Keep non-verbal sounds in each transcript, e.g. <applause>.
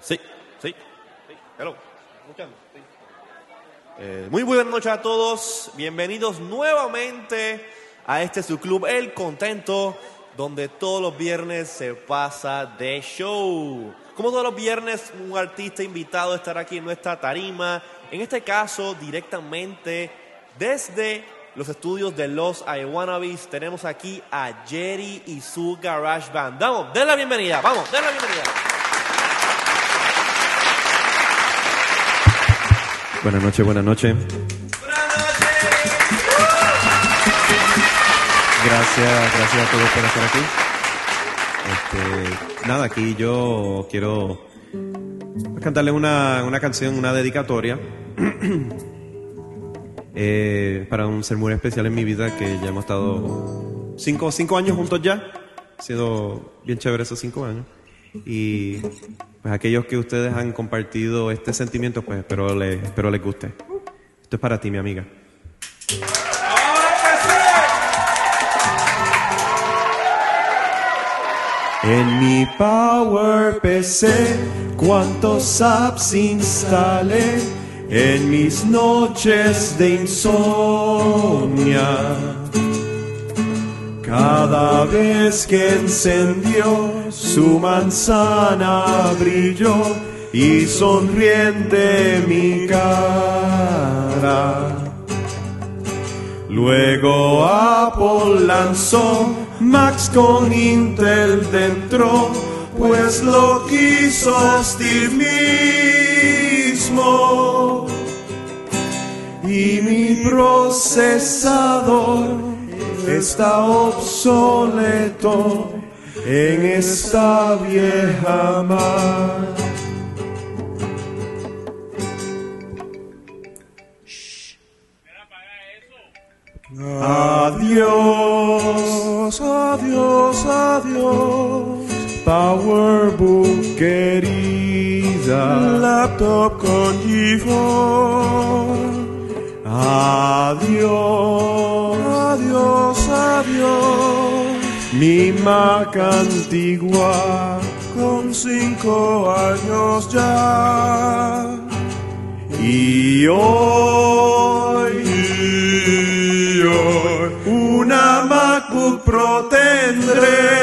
Sí, sí. Hello. Eh, muy buenas noches a todos. Bienvenidos nuevamente a este su club El Contento, donde todos los viernes se pasa de show. Como todos los viernes, un artista invitado estará aquí en nuestra tarima. En este caso, directamente desde los estudios de los Iwanabis, tenemos aquí a Jerry y su Garage Band. Vamos, den la bienvenida, vamos, den la bienvenida. Buenas noches, buenas noches. Gracias, gracias a todos por estar aquí. Este, nada, aquí yo quiero cantarle una, una canción, una dedicatoria <clears throat> eh, para un ser muy especial en mi vida que ya hemos estado cinco, cinco años juntos ya. Ha bien chévere esos cinco años. Y pues aquellos que ustedes han compartido este sentimiento, pues espero espero les guste. Esto es para ti, mi amiga. En mi Power PC, cuántos apps instalé en mis noches de insomnia. Cada vez que encendió su manzana brilló y sonriente mi cara. Luego Apple lanzó Max con Intel dentro, pues lo quiso Steve mismo. Y mi procesador está obsoleto en esta vieja mar. Adiós, adiós, adiós, PowerBook querida, laptop con GeForce. Adiós, adiós, adiós, mi Mac antigua con cinco años ya. Y hoy, y hoy, una MacBook Pro tendré.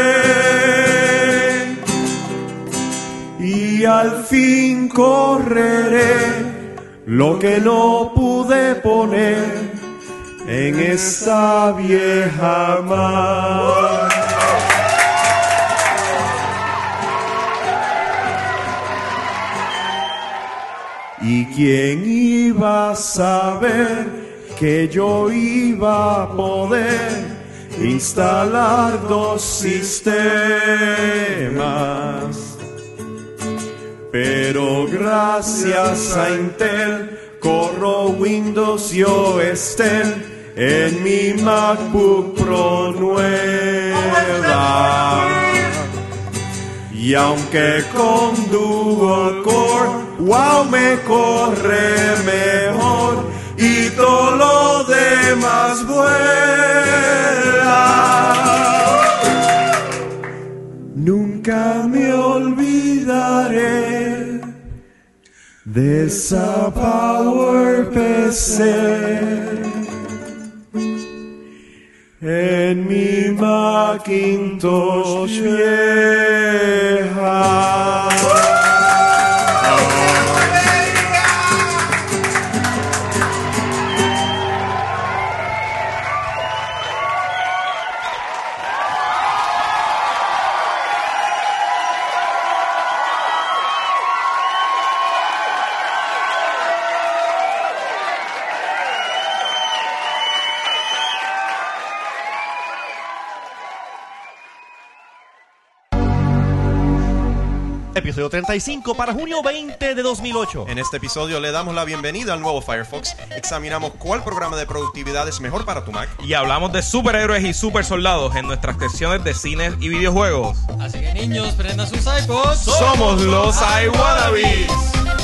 Y al fin correré lo que no pude poner en esta vieja mar. ¿Y quién iba a saber que yo iba a poder instalar dos sistemas? Pero gracias a Intel corro Windows y OS en mi MacBook Pro nueva. Y aunque con Dual Core, wow, me corre mejor y todo lo demás vuela. Nunca me olvidaré de esa Power PC en mi Macintosh vieja. 35 para junio 20 de 2008. En este episodio le damos la bienvenida al nuevo Firefox, examinamos cuál programa de productividad es mejor para tu Mac. Y hablamos de superhéroes y super soldados en nuestras secciones de cines y videojuegos. Así que niños, prendan sus iPods. Somos los iWannabes.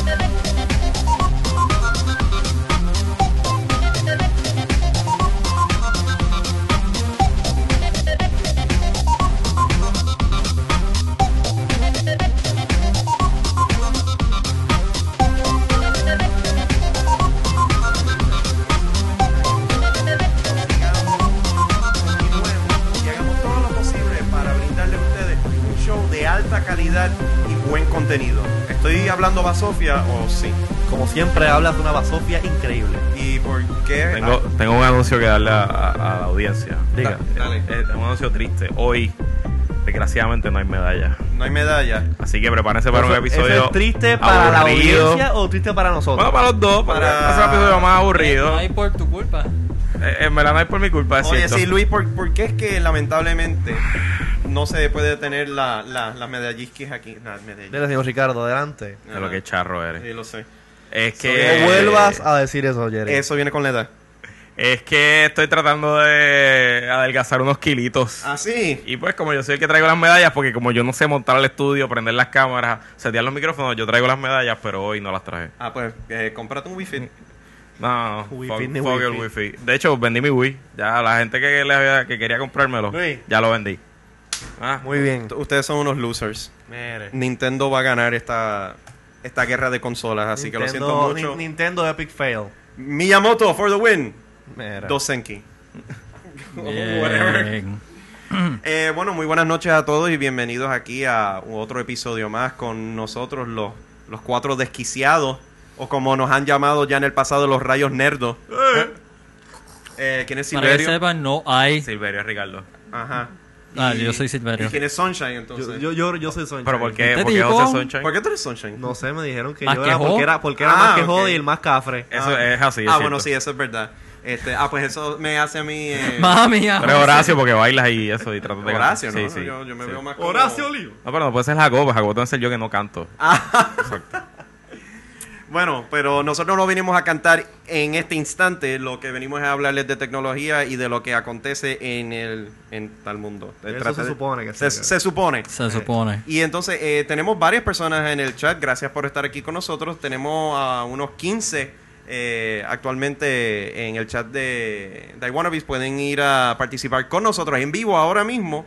Siempre, hablas de una basofia increíble. ¿Y por qué? Tengo, tengo un anuncio que darle a, a- a la audiencia. Diga. Dale. Eh, Es un anuncio triste. Hoy, desgraciadamente, no hay medalla. No hay medalla. Así que prepárense para un ¿Eso- episodio. ¿Eso es triste para la aburrido. audiencia o triste para nosotros? Bueno, para los dos, para Para- hacer un episodio más aburrido. No hay por tu culpa. Eh, en verdad no es por mi culpa, es Oye, cierto. sí, Luis, ¿por, por qué es que lamentablemente no se puede tener la, la, las medallisquis aquí? Las medallas. Dile, señor Ricardo, adelante. De lo que charro eres. Sí, lo sé. Es No que. vuelvas a decir eso, Jerry. Eso viene con la edad. Es que estoy tratando de adelgazar unos kilitos. Ah, sí. Y pues como yo soy el que traigo las medallas, porque como yo no sé montar el estudio, prender las cámaras, setear los micrófonos, yo traigo las medallas, pero hoy no las traje. Ah, pues, eh, cómprate un wifi. No, no, Wi-Fi fuck- ni fuck el Wi-Fi. De hecho, vendí mi Wii. Ya la gente que, le había- que quería comprármelo, Luis. ya lo vendí. Ah, Muy bien. Ustedes son unos losers. Mire. Nintendo va a ganar esta, esta guerra de consolas, así que lo siento Nintendo- mucho. Ni- Nintendo Epic Fail. Miyamoto for the win. Mira. Dos Senki. <laughs> <laughs> Bien. <clears throat> Eh, bueno, muy buenas noches a todos y bienvenidos aquí a otro episodio más con nosotros, los, los cuatro desquiciados, o como nos han llamado ya en el pasado, los rayos nerdos. Eh, ¿Quién es Para que Silverio? sepan, no hay. Silverio Ricardo. Ajá. Ah, Y- yo soy Silverio. ¿Y quién es Sunshine Yo, entonces? yo, yo, yo soy Sunshine. ¿Pero por qué, por qué Sunshine? ¿Por qué tú eres Sunshine? No sé, me dijeron que ¿Más yo que era porque era, porque era Ah, más que ok. Jod y el más cafre. Eso Ah. es así. es ah, cierto. bueno, sí, eso es verdad. Este, ah, pues eso me hace a mí... Eh, <laughs> Mami, ah, Tú eres Horacio porque bailas y eso y tratas de cantar. Horacio, ¿no? Sí, sí. Yo, yo me sí. veo más como... Olivo. No, pero no puede ser Jacobo. Jacobo tengo que ser yo que no canto. Bueno, pero nosotros no venimos a cantar en este instante, lo que venimos es a hablarles de tecnología y de lo que acontece en el en tal mundo. Eso Trata se de- supone que se, sea. se supone. Se supone. Y entonces eh, tenemos varias personas en el chat, gracias por estar aquí con nosotros. Tenemos a unos 15 eh, actualmente en el chat de, de iWannabes. Pueden ir a participar con nosotros en vivo ahora mismo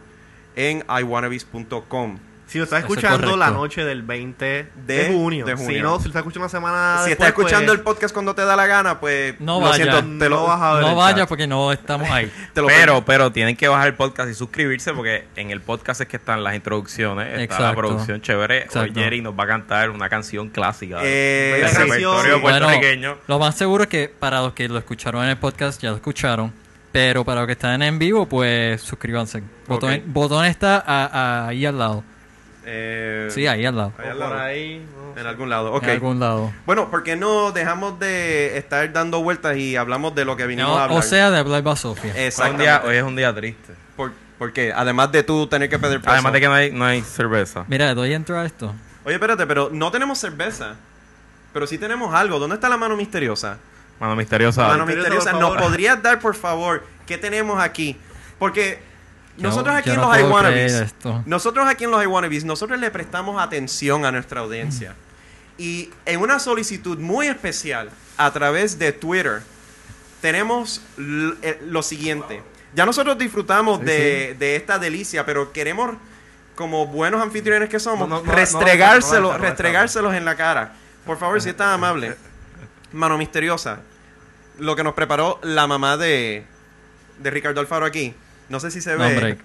en iWannabes.com. Si lo está Eso es escuchando la noche del 20 de, De- junio. de junio. Si no, si lo está escuchando una semana Si después, estás escuchando pues, el podcast cuando te da la gana, pues No lo vaya. siento, te lo, vas a ver No vaya porque no estamos ahí. <laughs> te lo pero, pero tienen que bajar el podcast y suscribirse porque en el podcast es que están las introducciones, está la Exacto. producción chévere. Hoy. Jerry nos va a cantar una canción clásica Eh, del sí. repertorio Sí. puertorriqueño. lo más seguro es que para los que lo escucharon en el podcast ya lo escucharon. Pero para los que están en vivo, pues suscríbanse. Botón, botón está a- a- ahí al lado. Eh, Sí, ahí al lado. ahí al Por ahí. no En algún lado, ok. En algún lado. Bueno, ¿por qué no dejamos de estar dando vueltas y hablamos de lo que vinimos No, a hablar? o sea, de un Exactamente. día, hoy es un día triste. ¿Por, por qué? Además de tú tener que pedir preso. Además de que no hay, no hay cerveza. Mira, doy entro a esto. Oye, espérate, pero no tenemos cerveza. Pero sí tenemos algo. ¿Dónde está la mano misteriosa? Mano misteriosa. mano misteriosa, ¿nos podrías dar, por favor, qué tenemos aquí? Porque nosotros aquí yo en no los puedo iWannabes, creer esto. nosotros aquí en los iWannabes, nosotros le prestamos atención a nuestra audiencia. Y en una solicitud muy especial a través de Twitter, tenemos eh, lo siguiente. Ya nosotros disfrutamos Sí, de, de esta delicia, pero queremos, como buenos anfitriones que somos, No, no, no, restregárselos, en la cara. Por favor, si es tan amable. Mano misteriosa. Lo que nos preparó la mamá de, de Ricardo Alfaro aquí. No sé si se No, ve.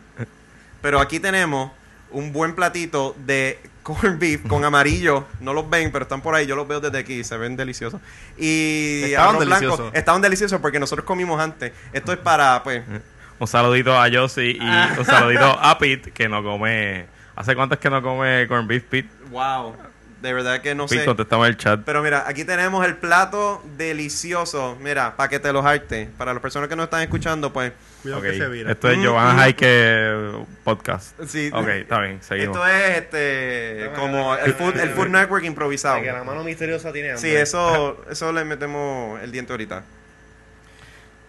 Pero aquí tenemos un buen platito de <laughs> corned beef con amarillo. No los ven, pero están por ahí. Yo los veo desde aquí. Se ven deliciosos. Y Estaban deliciosos. Estaban deliciosos porque nosotros comimos antes. Esto es para, pues... Un saludito a Josie y un saludito a Pete que no come. ¿Hace cuánto es que no come corn beef, Pete? Wow. De verdad que no Pete, sé. contestamos en el chat. Pero mira, aquí tenemos el plato delicioso. Mira, para que te los arte. Para las personas que nos están escuchando, pues... Cuidado que se vira. Esto es Giovanna mm. Jaike Podcast. Sí. Ok, está bien, seguimos. Esto es este como el Food, el food Network improvisado. Que la mano misteriosa tiene hambre. Sí, eso, eso le metemos el diente ahorita.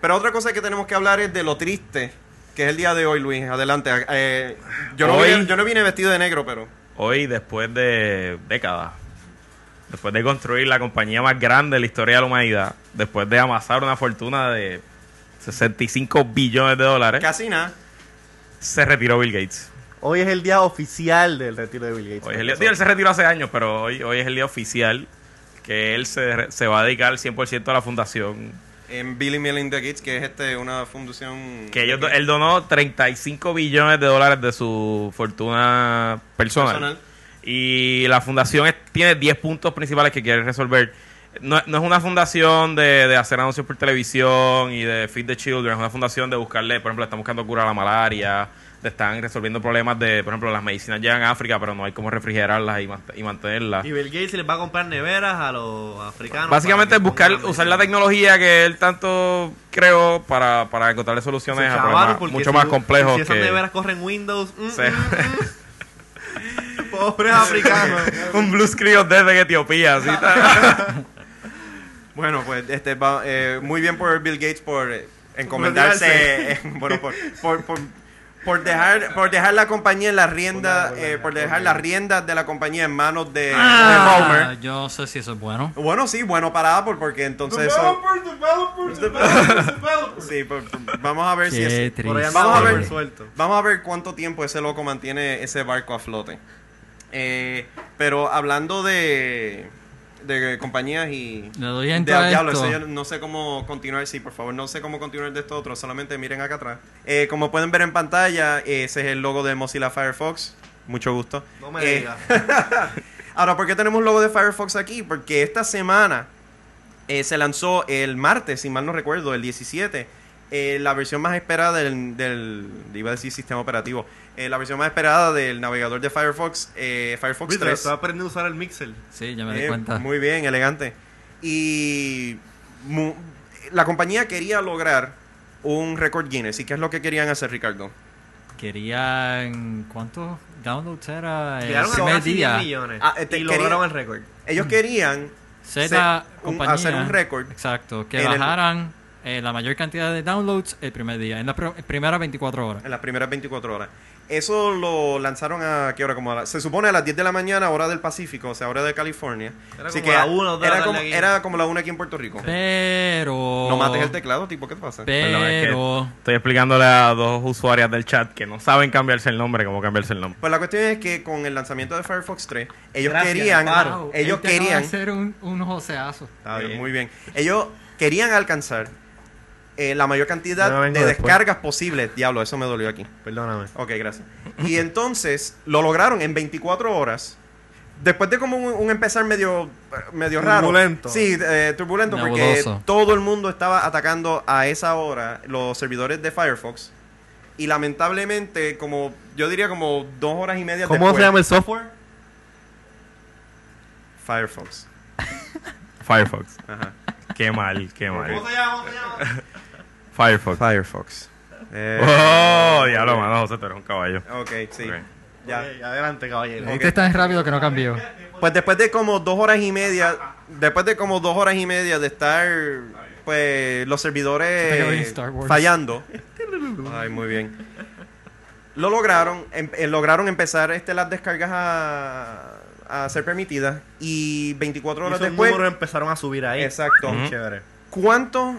Pero otra cosa que tenemos que hablar es de lo triste que es el día de hoy, Luis. Adelante. Eh, yo, no Hoy- vine, yo no vine vestido de negro, pero... Hoy, después de décadas, después de construir la compañía más grande de la historia de la humanidad, después de amasar una fortuna de 65 billones de dólares, Casi nada. se retiró Bill Gates. Hoy es el día oficial del retiro de Bill Gates. Hoy es el día, él se retiró hace años, pero hoy, hoy es el día oficial que él se, se va a dedicar 100% a la fundación. En Billy Melinda Gates, que es este una fundación... Que ellos, él donó 35 billones de dólares de su fortuna personal, Personal. Y la fundación es- tiene 10 puntos principales que quiere resolver. No, no es una fundación de, de hacer anuncios por televisión y de Feed the Children, es una fundación de buscarle, por ejemplo, están buscando cura a la malaria, de están resolviendo problemas de, por ejemplo, las medicinas llegan a África, pero no hay cómo refrigerarlas y, y mantenerlas. Y Bill Gates les va a comprar neveras a los africanos. Básicamente es buscar, usar la tecnología que él tanto creó para, para encontrarle soluciones Se a problemas mucho si- más complejos Si esas que... neveras corren Windows. mm, Sí. mm, mm. <laughs> Pobres africanos. un blue screen desde Etiopía, está. <laughs> Bueno, pues este va, eh, muy bien por Bill Gates por eh, encomendarse, eh, bueno, por, por, por, por dejar por dejar la compañía en la rienda, eh, por dejar las riendas de la compañía en manos de, de Ah, Homer. yo no sé si eso es bueno. Bueno, sí, bueno para Apple porque entonces eso, <laughs> sí, por- por- vamos a ver si es, Por. Vamos a ver. suelto. Vamos a ver cuánto tiempo ese loco mantiene ese barco a flote. Eh, pero hablando de, de compañías y... Le doy de diablo, esto. eso yo no sé cómo continuar, sí, por favor, no sé cómo continuar de esto otro, solamente miren acá atrás. Eh, como pueden ver en pantalla, ese es el logo de Mozilla Firefox. Mucho gusto. No me Eh, digas. <laughs> Ahora, ¿por qué tenemos logo de Firefox aquí? Porque esta semana eh, se lanzó el martes, si mal no recuerdo, el 17, eh, la versión más esperada del, del- iba a decir sistema operativo, eh, la versión más esperada del navegador de Firefox, eh, Firefox Viste, 3. Estaba aprendiendo a usar el Mixer. Sí, ya me di cuenta. Muy bien, elegante. Y mu- la compañía quería lograr un récord Guinness. ¿Y qué es lo que querían hacer, Ricardo? Querían. ¿Cuántos downloads era el Llegaron a primer casi 10 día? millones. Ah, este, y lograron el récord. Ellos querían Z un- hacer un récord. Exacto. Que en el- bajaran eh, la mayor cantidad de downloads el primer día. En las pr- primeras 24 horas. en las primeras 24 horas. Eso lo lanzaron a qué hora? Como a la- se supone a las 10 de la mañana, hora del Pacífico, o sea, hora de California. Era Así como que la una era, como, aquí. era como la una aquí en Puerto Rico. Pero. No mates el teclado, tipo, ¿qué te pasa? Perdón, es que Pero. estoy explicándole a dos usuarias del chat que no saben cambiarse el nombre, cómo cambiarse el nombre. Pues la cuestión es que con el lanzamiento de Firefox 3, ellos Gracias, querían, ellos querían, hacer un, un joseazo. Está bien. Muy bien. Ellos querían alcanzar eh, la mayor cantidad de después. descargas posibles. Diablo, eso me dolió aquí. Perdóname. Ok, gracias. Y entonces lo lograron en 24 horas. Después de como un, un empezar medio, medio raro. Turbulento. Sí, eh, turbulento porque todo el mundo estaba atacando a esa hora los servidores de Firefox. Y lamentablemente, como yo diría como dos horas y media ¿Cómo después, se llama el software? Firefox. Firefox. Ajá. Qué mal, qué mal. ¿Cómo se llama? ¿Cómo se llama? Firefox. Firefox. Eh, Oh, diablo, mano, José, tú eres un caballo. Ok, sí. Ok. Ya. Adelante, caballero. Este es tan rápido que no cambió. Pues después de como dos horas y media, después de como dos horas y media de estar, pues, los servidores fallando. <laughs> Ay, muy bien. Lo lograron, em- eh, lograron empezar este, las descargas a, a ser permitidas y 24 Y horas esos después, números empezaron a subir ahí. exacto. Ujú. Chévere. ¿Cuántos,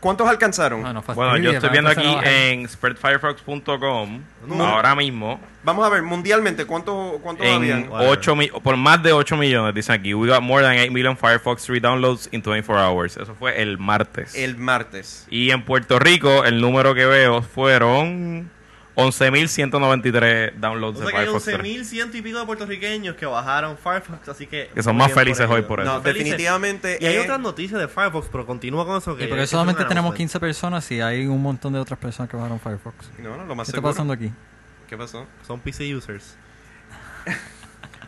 cuántos alcanzaron? Ah, no Bueno, yo estoy viendo aquí en spreadfirefox.com No. ahora mismo Vamos a ver, mundialmente, ¿cuántos cuántos habían? en 8 mi- por más de 8 millones dicen aquí we got more than 8 million Firefox 3 downloads in 24 hours eso fue el martes El martes. y en Puerto Rico el número que veo fueron 11.193 downloads O sea de que hay Firefox 3 11.100 y pico de puertorriqueños que bajaron Firefox, así que... Que son más felices hoy por eso. No, definitivamente. Y hay eh, otras noticias de Firefox, pero continúa con eso que... Y porque que solamente tenemos no 15 personas y hay un montón de otras personas que bajaron Firefox. No, no, lo más ¿Qué está pasando aquí? ¿Qué pasó? Son PC users.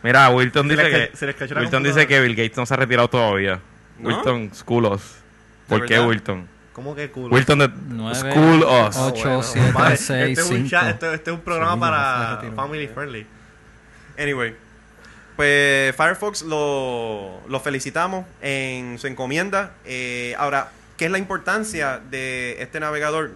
mira Wilton dice que se les Wilton dice que Bill Gates no se ha retirado todavía ¿No? Wilton ¿De ¿por qué? Wilton? ¿Cómo que culo? Wilton de Nueve, school us ocho, Bueno, siete, vale, seis, este es un cinco. chat, este, este es un programa Sí, para family friendly. Anyway, pues Firefox lo, lo felicitamos en su encomienda. Eh, ahora, ¿qué es la importancia de este navegador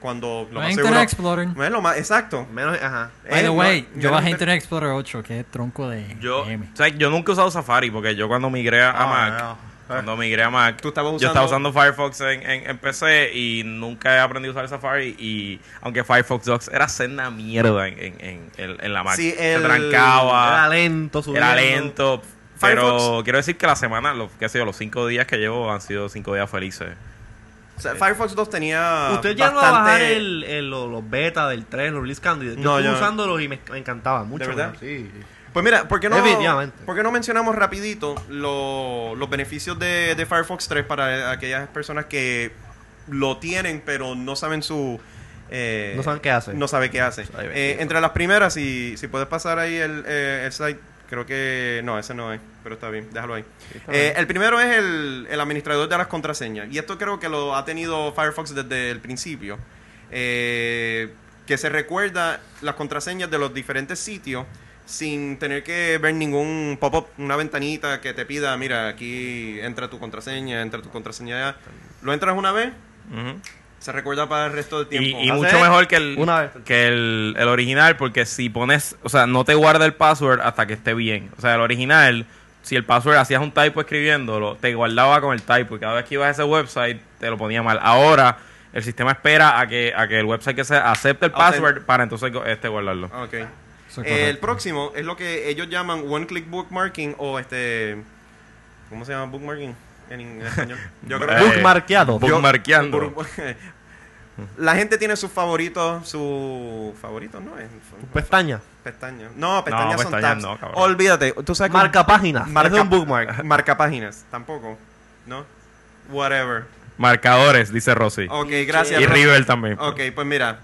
cuando lo No más es seguro... Internet Explorer. No es lo más... Exacto. Menos, ajá. By Eh, the no- way, no yo es bajé Inter- Internet Explorer 8, que es tronco de Yo, M. o sea, yo nunca he usado Safari porque yo cuando migré a Ah, Mac, no. Cuando migré a Mac, Tú estabas yo estaba usando- Firefox en, en, en PC y nunca he aprendido a usar Safari y aunque Firefox Docs era ser una mierda en, en, en, en- en la Mac. Sí, Se el- trancaba, Era lento, subiendo. era lento, pero Firefox- quiero decir que la semana, los, qué sé yo, los cinco días que llevo han sido cinco días felices. O sea, Firefox 2 tenía Usted ya no va bastante... a bajar el, el- los, los beta del 3, los release candidates. Yo No, estuve yo- usándolos y me, me encantaba mucho. ¿De verdad? Sí. Pues mira, ¿por qué no. ¿por qué no mencionamos rapidito lo- los beneficios de, de Firefox 3 para aquellas personas que lo tienen pero no saben su... eh, No saben qué hace. No sabe qué hace. Eh, entre las primeras, si, si puedes pasar ahí el, eh, el site, creo que... No, ese no es, pero está bien, déjalo ahí. Eh, el primero es el, el administrador de las contraseñas. Y esto creo que lo ha tenido Firefox desde el principio. Eh, que se recuerda las contraseñas de los diferentes sitios sin tener que ver ningún pop-up, una ventanita que te pida, mira, aquí entra tu contraseña, entra tu contraseña ya. Lo entras una vez, se recuerda para el resto del tiempo. y mucho mejor que el, una vez. que el, el original, porque si pones, o sea, no te guarda el password hasta que esté bien. O sea, el original, si el password hacías un typo escribiéndolo, te guardaba con el typo y cada vez que ibas a ese website te lo ponía mal. Ahora el sistema espera a que, a que el website que sea acepte el password para entonces este guardarlo. Ok. Es el próximo es lo que ellos llaman one click bookmarking o este ¿cómo se llama bookmarking en, en español? <laughs> Yo creo Eh, que Bookmarkeado. yo- Bookmarkeando. <laughs> La gente tiene sus favoritos, sus favoritos, ¿no? Es Pestaña. pestañas. No, pestañas son pestañas tabs. no. Olvídate, tú sabes Marca páginas. marca es un bookmark. <laughs> Marca páginas, tampoco, ¿no? Whatever. Marcadores, dice Rosy. Ok, gracias. y River también. Ok, pues mira,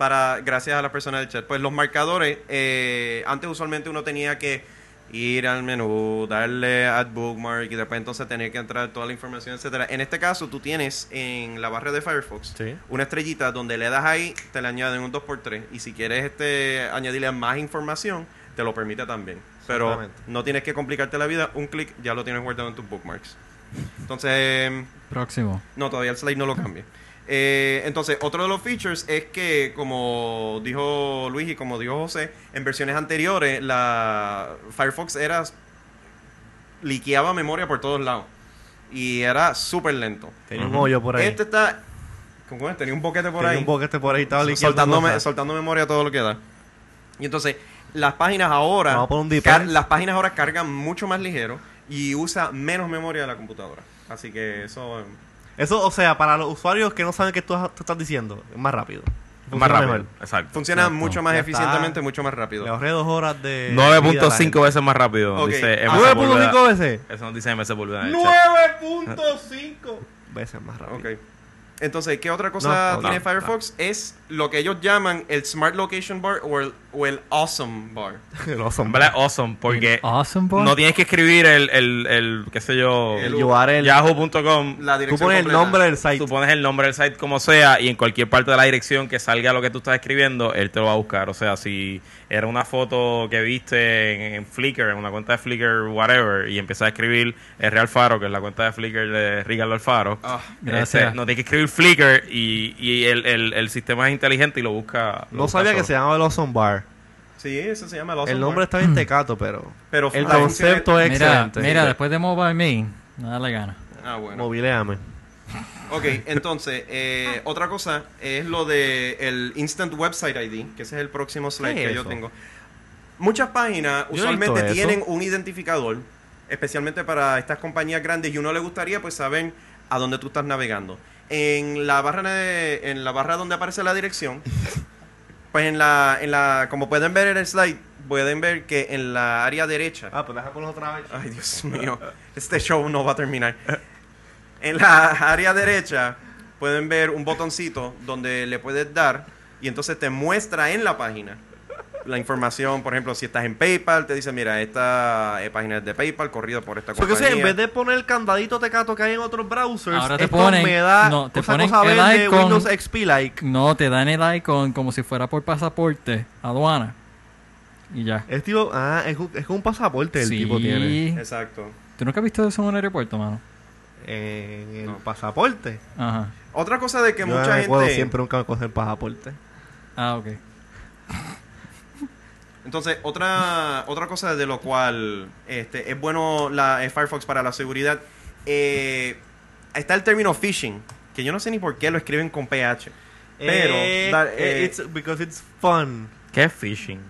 para gracias a la persona del chat, pues los marcadores, eh, antes usualmente uno tenía que ir al menú, darle add bookmark y después entonces tener que entrar toda la información, etcétera. En este caso, tú tienes en la barra de Firefox Sí. una estrellita donde le das ahí, te le añaden un 2x3 y si quieres este añadirle más información, te lo permite también. Pero no tienes que complicarte la vida, un clic ya lo tienes guardado en tus bookmarks. Entonces, Próximo. no, todavía el slide no lo cambia. Eh, entonces, otro de los features es que, como dijo Luis y como dijo José, en versiones anteriores, la Firefox era liqueaba memoria por todos lados. Y era súper lento. Tenía un hoyo por ahí. Este está. ¿Cómo es? Tenía un boquete por Tenía ahí. un boquete por ahí. Estaba soltando, me- soltando memoria todo lo que da. Y entonces, las páginas ahora. Vamos a poner un car- las páginas ahora cargan mucho más ligero y usa menos memoria de la computadora. Así que eso. Eso, o sea, para los usuarios que no saben qué tú, tú estás diciendo, es más rápido. Más rápido. mejor. Exacto. Funciona Exacto. mucho más Ya eficientemente, está. mucho más rápido. Le ahorré dos horas de. vida a la 9.5 gente. veces más rápido. Ok. Dice Ah, MS Sepúlveda. 9.5 veces. Eso nos dice MS chat. 9.5 veces más rápido. Ok. Entonces, ¿qué otra cosa No, tiene no, Firefox? Es lo que ellos llaman el Smart Location Bar o el, o el Awesome Bar. <laughs> En son. verdad, awesome, porque Awesome Boy. no tienes que escribir el, el, el qué sé yo, El URL. yahoo.com. La Tú dirección pones el nombre del site. Tú pones el nombre del site como sea y en cualquier parte de la dirección que salga lo que tú estás escribiendo, él te lo va a buscar. O sea, si era una foto que viste en, en Flickr, en una cuenta de Flickr, whatever, y empiezas a escribir R. Alfaro, que es la cuenta de Flickr de Ricardo Alfaro, Gracias. este, no tienes que escribir Flickr y, y el, el, el sistema es inteligente y lo busca. lo No sabía que se llamaba el Awesome Bar. Sí, eso se llama el nombre está bien tecato, pero. <clears throat> Pero el concepto es Mira, excelente. mira, después de Mobile Me, nada le gana. Ah, bueno. Mobileame. Ok, entonces, eh, otra cosa es lo de el Instant Website ID, que ese es el próximo slide ¿Qué es que yo eso? tengo. Muchas páginas Yo visto usualmente eso. tienen un identificador, especialmente para estas compañías grandes, y uno le gustaría pues saber a dónde tú estás navegando. En la barra de- en la barra donde aparece la dirección, pues en la, en la, como pueden ver en el slide, pueden ver que en la área derecha Ah, pues déjame ponerlo otra vez. Ay, Dios mío. Este show no va a terminar. En la área derecha pueden ver un botoncito donde le puedes dar y entonces te muestra en la página la información. Por ejemplo, si estás en PayPal, te dice, mira, esta eh, página es de PayPal, corrida por esta Porque o compañía. sea, en vez de poner el candadito tecato que hay en otros browsers, Ahora te esto ponen- me da no, te ponen cosa el verde icon. Windows XP like. No, te dan el icon como si fuera por pasaporte, aduana. Y ya. Es tipo, ah, es, un- es como un pasaporte el sí. tipo tiene. Exacto. ¿Tú nunca has visto eso en un aeropuerto, mano? En el No. pasaporte. Ajá. Otra cosa de que Yo mucha me gente... siempre nunca me coger el pasaporte. Ah, ok. Entonces, otra, otra cosa de lo cual este, es bueno la eh, Firefox para la seguridad, eh, está el término phishing, que yo no sé ni por qué lo escriben con PH. Pero, Eh, eh, it's because it's fun. ¿Qué es phishing?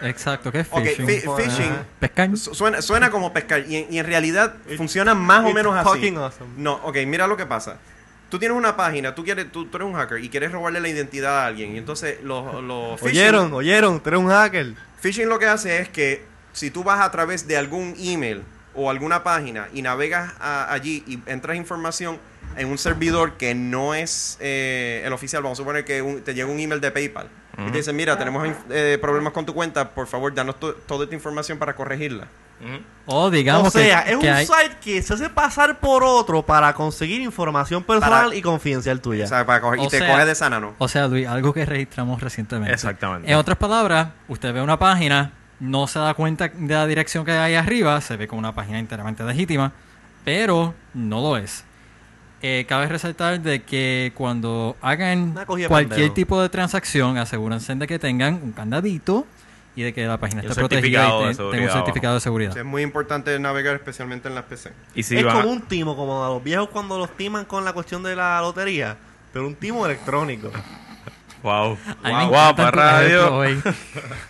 Exacto, ¿qué es ok, phishing? fi- phishing Pescar. su- suena, suena como pescar y en, y en realidad funciona más o menos así. fucking awesome. No, ok, mira lo que pasa. Tú tienes una página, tú quieres, tú, tú eres un hacker y quieres robarle la identidad a alguien y entonces los, los phishing- Oyeron, oyeron, tú eres un hacker. Phishing lo que hace es que si tú vas a través de algún email o alguna página y navegas a- allí y entras información en un servidor que no es eh, el oficial, vamos a suponer que te llega un email de PayPal y te dicen, mira, tenemos eh, problemas con tu cuenta, por favor, danos to- toda esta información para corregirla. O digamos o sea, que, es que un hay- site que se hace pasar por otro para conseguir información personal Para- y confidencial tuya. O sea, para coger- y te sea- coge de sana, ¿no? O sea, Luis, algo que registramos recientemente. Exactamente. En otras palabras, usted ve una página, no se da cuenta de la dirección que hay arriba, se ve como una página enteramente legítima, pero no lo es. Eh, cabe resaltar de que cuando hagan cualquier tipo de transacción, asegúrense de que tengan un candadito y de que la página esté protegida certificado y de te- seguridad tenga un certificado de seguridad. Es muy importante navegar especialmente en las PC. Y si es como un timo, como a los viejos cuando los timan con la cuestión de la lotería, pero un timo electrónico. <laughs> Wow. Wow, para radio. hoy.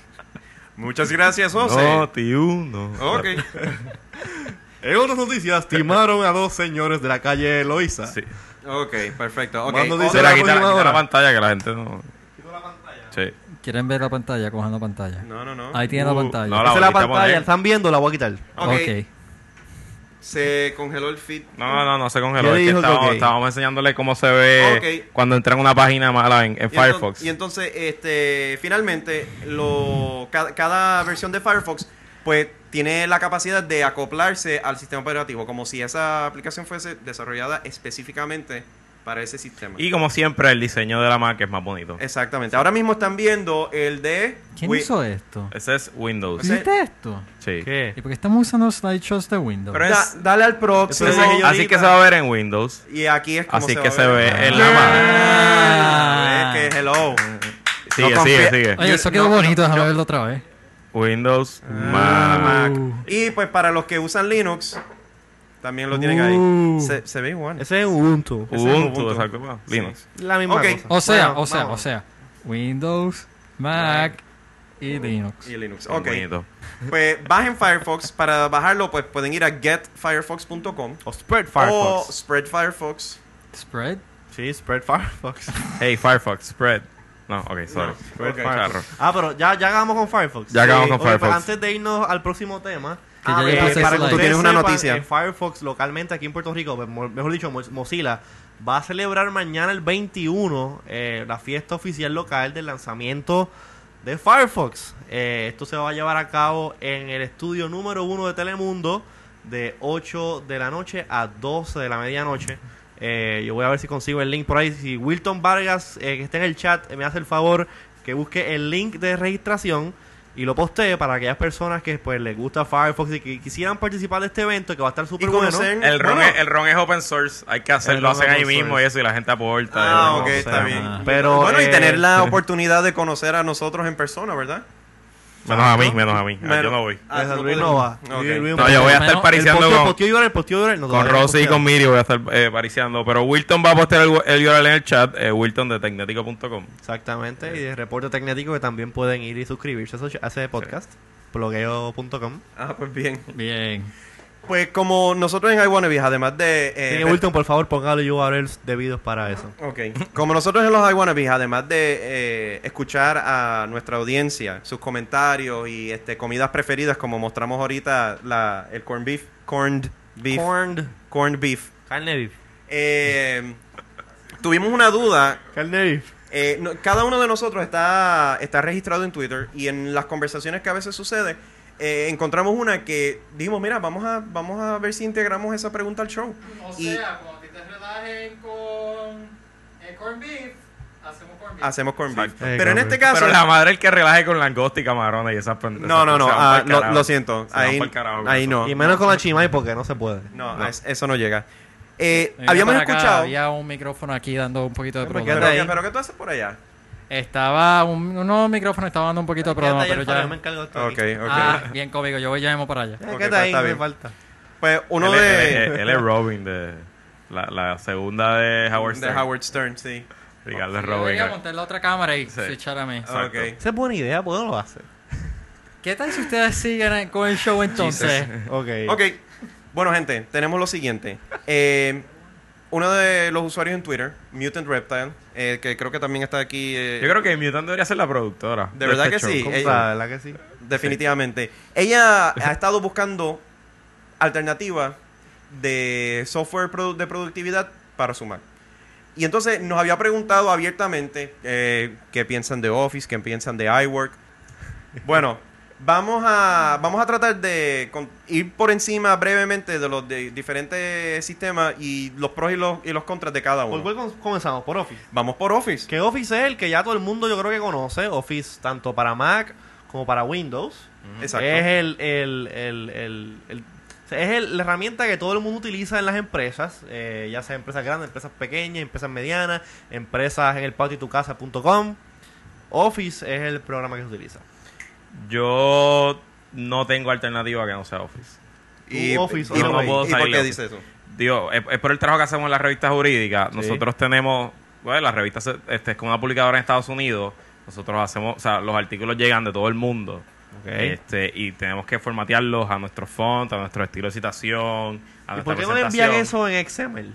<laughs> Muchas gracias, José. No, tío, no. Ok. <laughs> En otras noticias, timaron a dos señores de la calle Loiza. Sí. Ok, perfecto. Ok. Cuando dice la la quita, quita la pantalla que la gente no. Sí. ¿Quieren ver la pantalla? Cojan la pantalla. No, no, no. Ahí tiene la Uh, pantalla. no, es la ahorita pantalla, están viendo, la voy a quitar. Ok. ok. Se congeló el feed. No, no, no se congeló. Es que estábamos, enseñándole cómo se ve cuando entra en una página mala en, en Y enton- Firefox. Y entonces, este, finalmente, lo, cada, cada versión de Firefox, pues, tiene la capacidad de acoplarse al sistema operativo, como si esa aplicación fuese desarrollada específicamente para ese sistema. Y como siempre, el diseño de la Mac es más bonito. Exactamente. Ahora mismo están viendo el de... ¿Quién Wi- hizo esto? Ese es Windows. ¿Hiciste esto? Sí. ¿Qué? ¿Y por qué estamos usando slideshows de Windows? Pero Da- es- dale al próximo. Es Así que se va a ver en Windows. Y aquí es como Así se que va se ver. ve en la Mac. Es que hello. Sigue, No sigue, sigue. Oye, eso quedó no, bonito, no, déjame yo- verlo otra vez. Windows Ah, Mac. Mac. Y pues para los que usan Linux, también lo tienen Uh. ahí. Se, se ve igual. Ese es Ubuntu. Ese Ubuntu, Ubuntu. exacto. bueno, Linux. La misma cosa. O sea, Bueno, o sea, vamos. o sea, Windows, Mac y Linux. Y Linux. Ok. Pues bajen Firefox. Para bajarlo, pues pueden ir a getfirefox.com O Spread o Firefox. Spread Firefox. Spread. Sí, Spread Firefox. Hey, Firefox, spread. No, ok, sorry. Ah, pero ya, ya acabamos con Firefox. Ya acabamos con Ok, pues Firefox. antes de irnos al próximo tema, Que ya eh, para que. Tú tienes una noticia. eh, Firefox localmente aquí en Puerto Rico, pues, mejor dicho, Mo- Mozilla, va a celebrar mañana el 21 eh, la fiesta oficial local del lanzamiento de Firefox. Eh, esto se va a llevar a cabo en el estudio número 1 de Telemundo de 8 de la noche a 12 de la medianoche. Eh, yo voy a ver si consigo el link por ahí. Si Wilton Vargas, eh, que está en el chat, eh, me hace el favor que busque el link de registración y lo postee para aquellas personas que pues les gusta Firefox y que quisieran participar de este evento que va a estar súper bueno. El ron, bueno, es, el ron es open source. Hay que hacerlo. Lo hacen ahí mismo y eso. Y la gente aporta. Ah, y- ok, está sea, bien. pero, bueno, y eh, tener la <laughs> oportunidad de conocer a nosotros en persona, ¿verdad? Menos a mí, menos a mí. Ah, Pero- yo no voy. Ah, no Luis no va. Ok. Luis- Luis- No, yo voy a estar Menos- pariciando el posteo, con, posteo el posteo no, Rosy y con Miri. Voy a estar eh, pariciando. Pero Wilton va a postear el, el URL en el chat. Eh, Wilton de tecnético.com. Exactamente, y de reporte técnico que también pueden ir y suscribirse a ese- a ese podcast, blogueo.com. Ah, pues bien. Bien. Pues como nosotros en iWannabe, además de... eh, Sí, Wilton, por favor, póngale URLs debidos para eso. Ok. Como nosotros en los iWannabes, además de eh, escuchar a nuestra audiencia, sus comentarios y este comidas preferidas, como mostramos ahorita la, el corned beef, corned beef, Corned. corned beef. Carne beef. eh, tuvimos una duda. Carne beef. eh, no- cada uno de nosotros está, está registrado en Twitter y en las conversaciones que a veces sucede, eh, encontramos una que dijimos, mira, vamos a, vamos a ver si integramos esa pregunta al show. Y- cuando a ti te relajen con el corn beef, hacemos corn beef. Hacemos corned beef. Exacto. Eh, Pero en este caso... Pero la madre el que relaje con langosta y camarones y esas pen- No, no, no, ah, pa'l lo, siento. Se Ahí, ahí no. Y menos con la chimay porque no se puede. No, es- eso no llega. Eh, habíamos acá, escuchado. Había un micrófono aquí dando un poquito de Pero problema. quédate Pero, ahí. ¿qué- pero ¿qué tú haces por allá? Estaba un, unos micrófonos estaban dando un poquito de problema, ahí, pero ya. yo me encargo de esto Ok, aquí. ok. Ah, bien cómico, yo voy ya mismo para allá. Eh, Ok, quédate pues ahí, está me bien. falta. Pues uno él, de, él es- él es Robin de la, la segunda de Howard de Stern. Howard Stern, sí. Ricardo es Yo debería Robin. montar la otra cámara y Sí. switcharme. Exacto. Ok. Esa es buena idea, ¿por qué no lo hace? ¿Qué tal si ustedes siguen con el show <laughs> entonces? Ok. Ok. Bueno, gente, tenemos lo siguiente. Eh, uno de los usuarios en Twitter, Mutant Reptile, eh, que creo que también está aquí. eh, Yo creo que Mutant debería ser la productora. De verdad este que sí. show. Compa, ¿verdad que sí? definitivamente. Ella ha estado buscando alternativas de software produ- de productividad para su Mac. Y entonces nos había preguntado abiertamente eh, qué piensan de Office, qué piensan de iWork. Bueno, vamos a, vamos a tratar de con- ir por encima brevemente de los de diferentes sistemas y los pros y los, y los contras de cada ¿Por uno. cuál com- comenzamos? Por Office. Vamos por Office. Que Office es el que ya todo el mundo yo creo que conoce. Office tanto para Mac como para Windows. Exacto. Es el, el, el, el- es el- la herramienta que todo el mundo utiliza en las empresas, eh, ya sea empresas grandes, empresas pequeñas, empresas medianas, empresas en el patiotucasa.com. Office es el programa que se utiliza. Yo no tengo alternativa que no sea Office. Y, Office, y- no, no y- puedo ¿y por qué dice eso? Digo, es, es por el trabajo que hacemos en las revistas jurídicas. Nosotros tenemos, bueno, las revistas, este, es como una publicadora en Estados Unidos. Nosotros hacemos, o sea, los artículos llegan de todo el mundo. Este, y tenemos que formatearlos a nuestro font, a nuestro estilo de citación, a ¿Y por qué no envían eso en XML?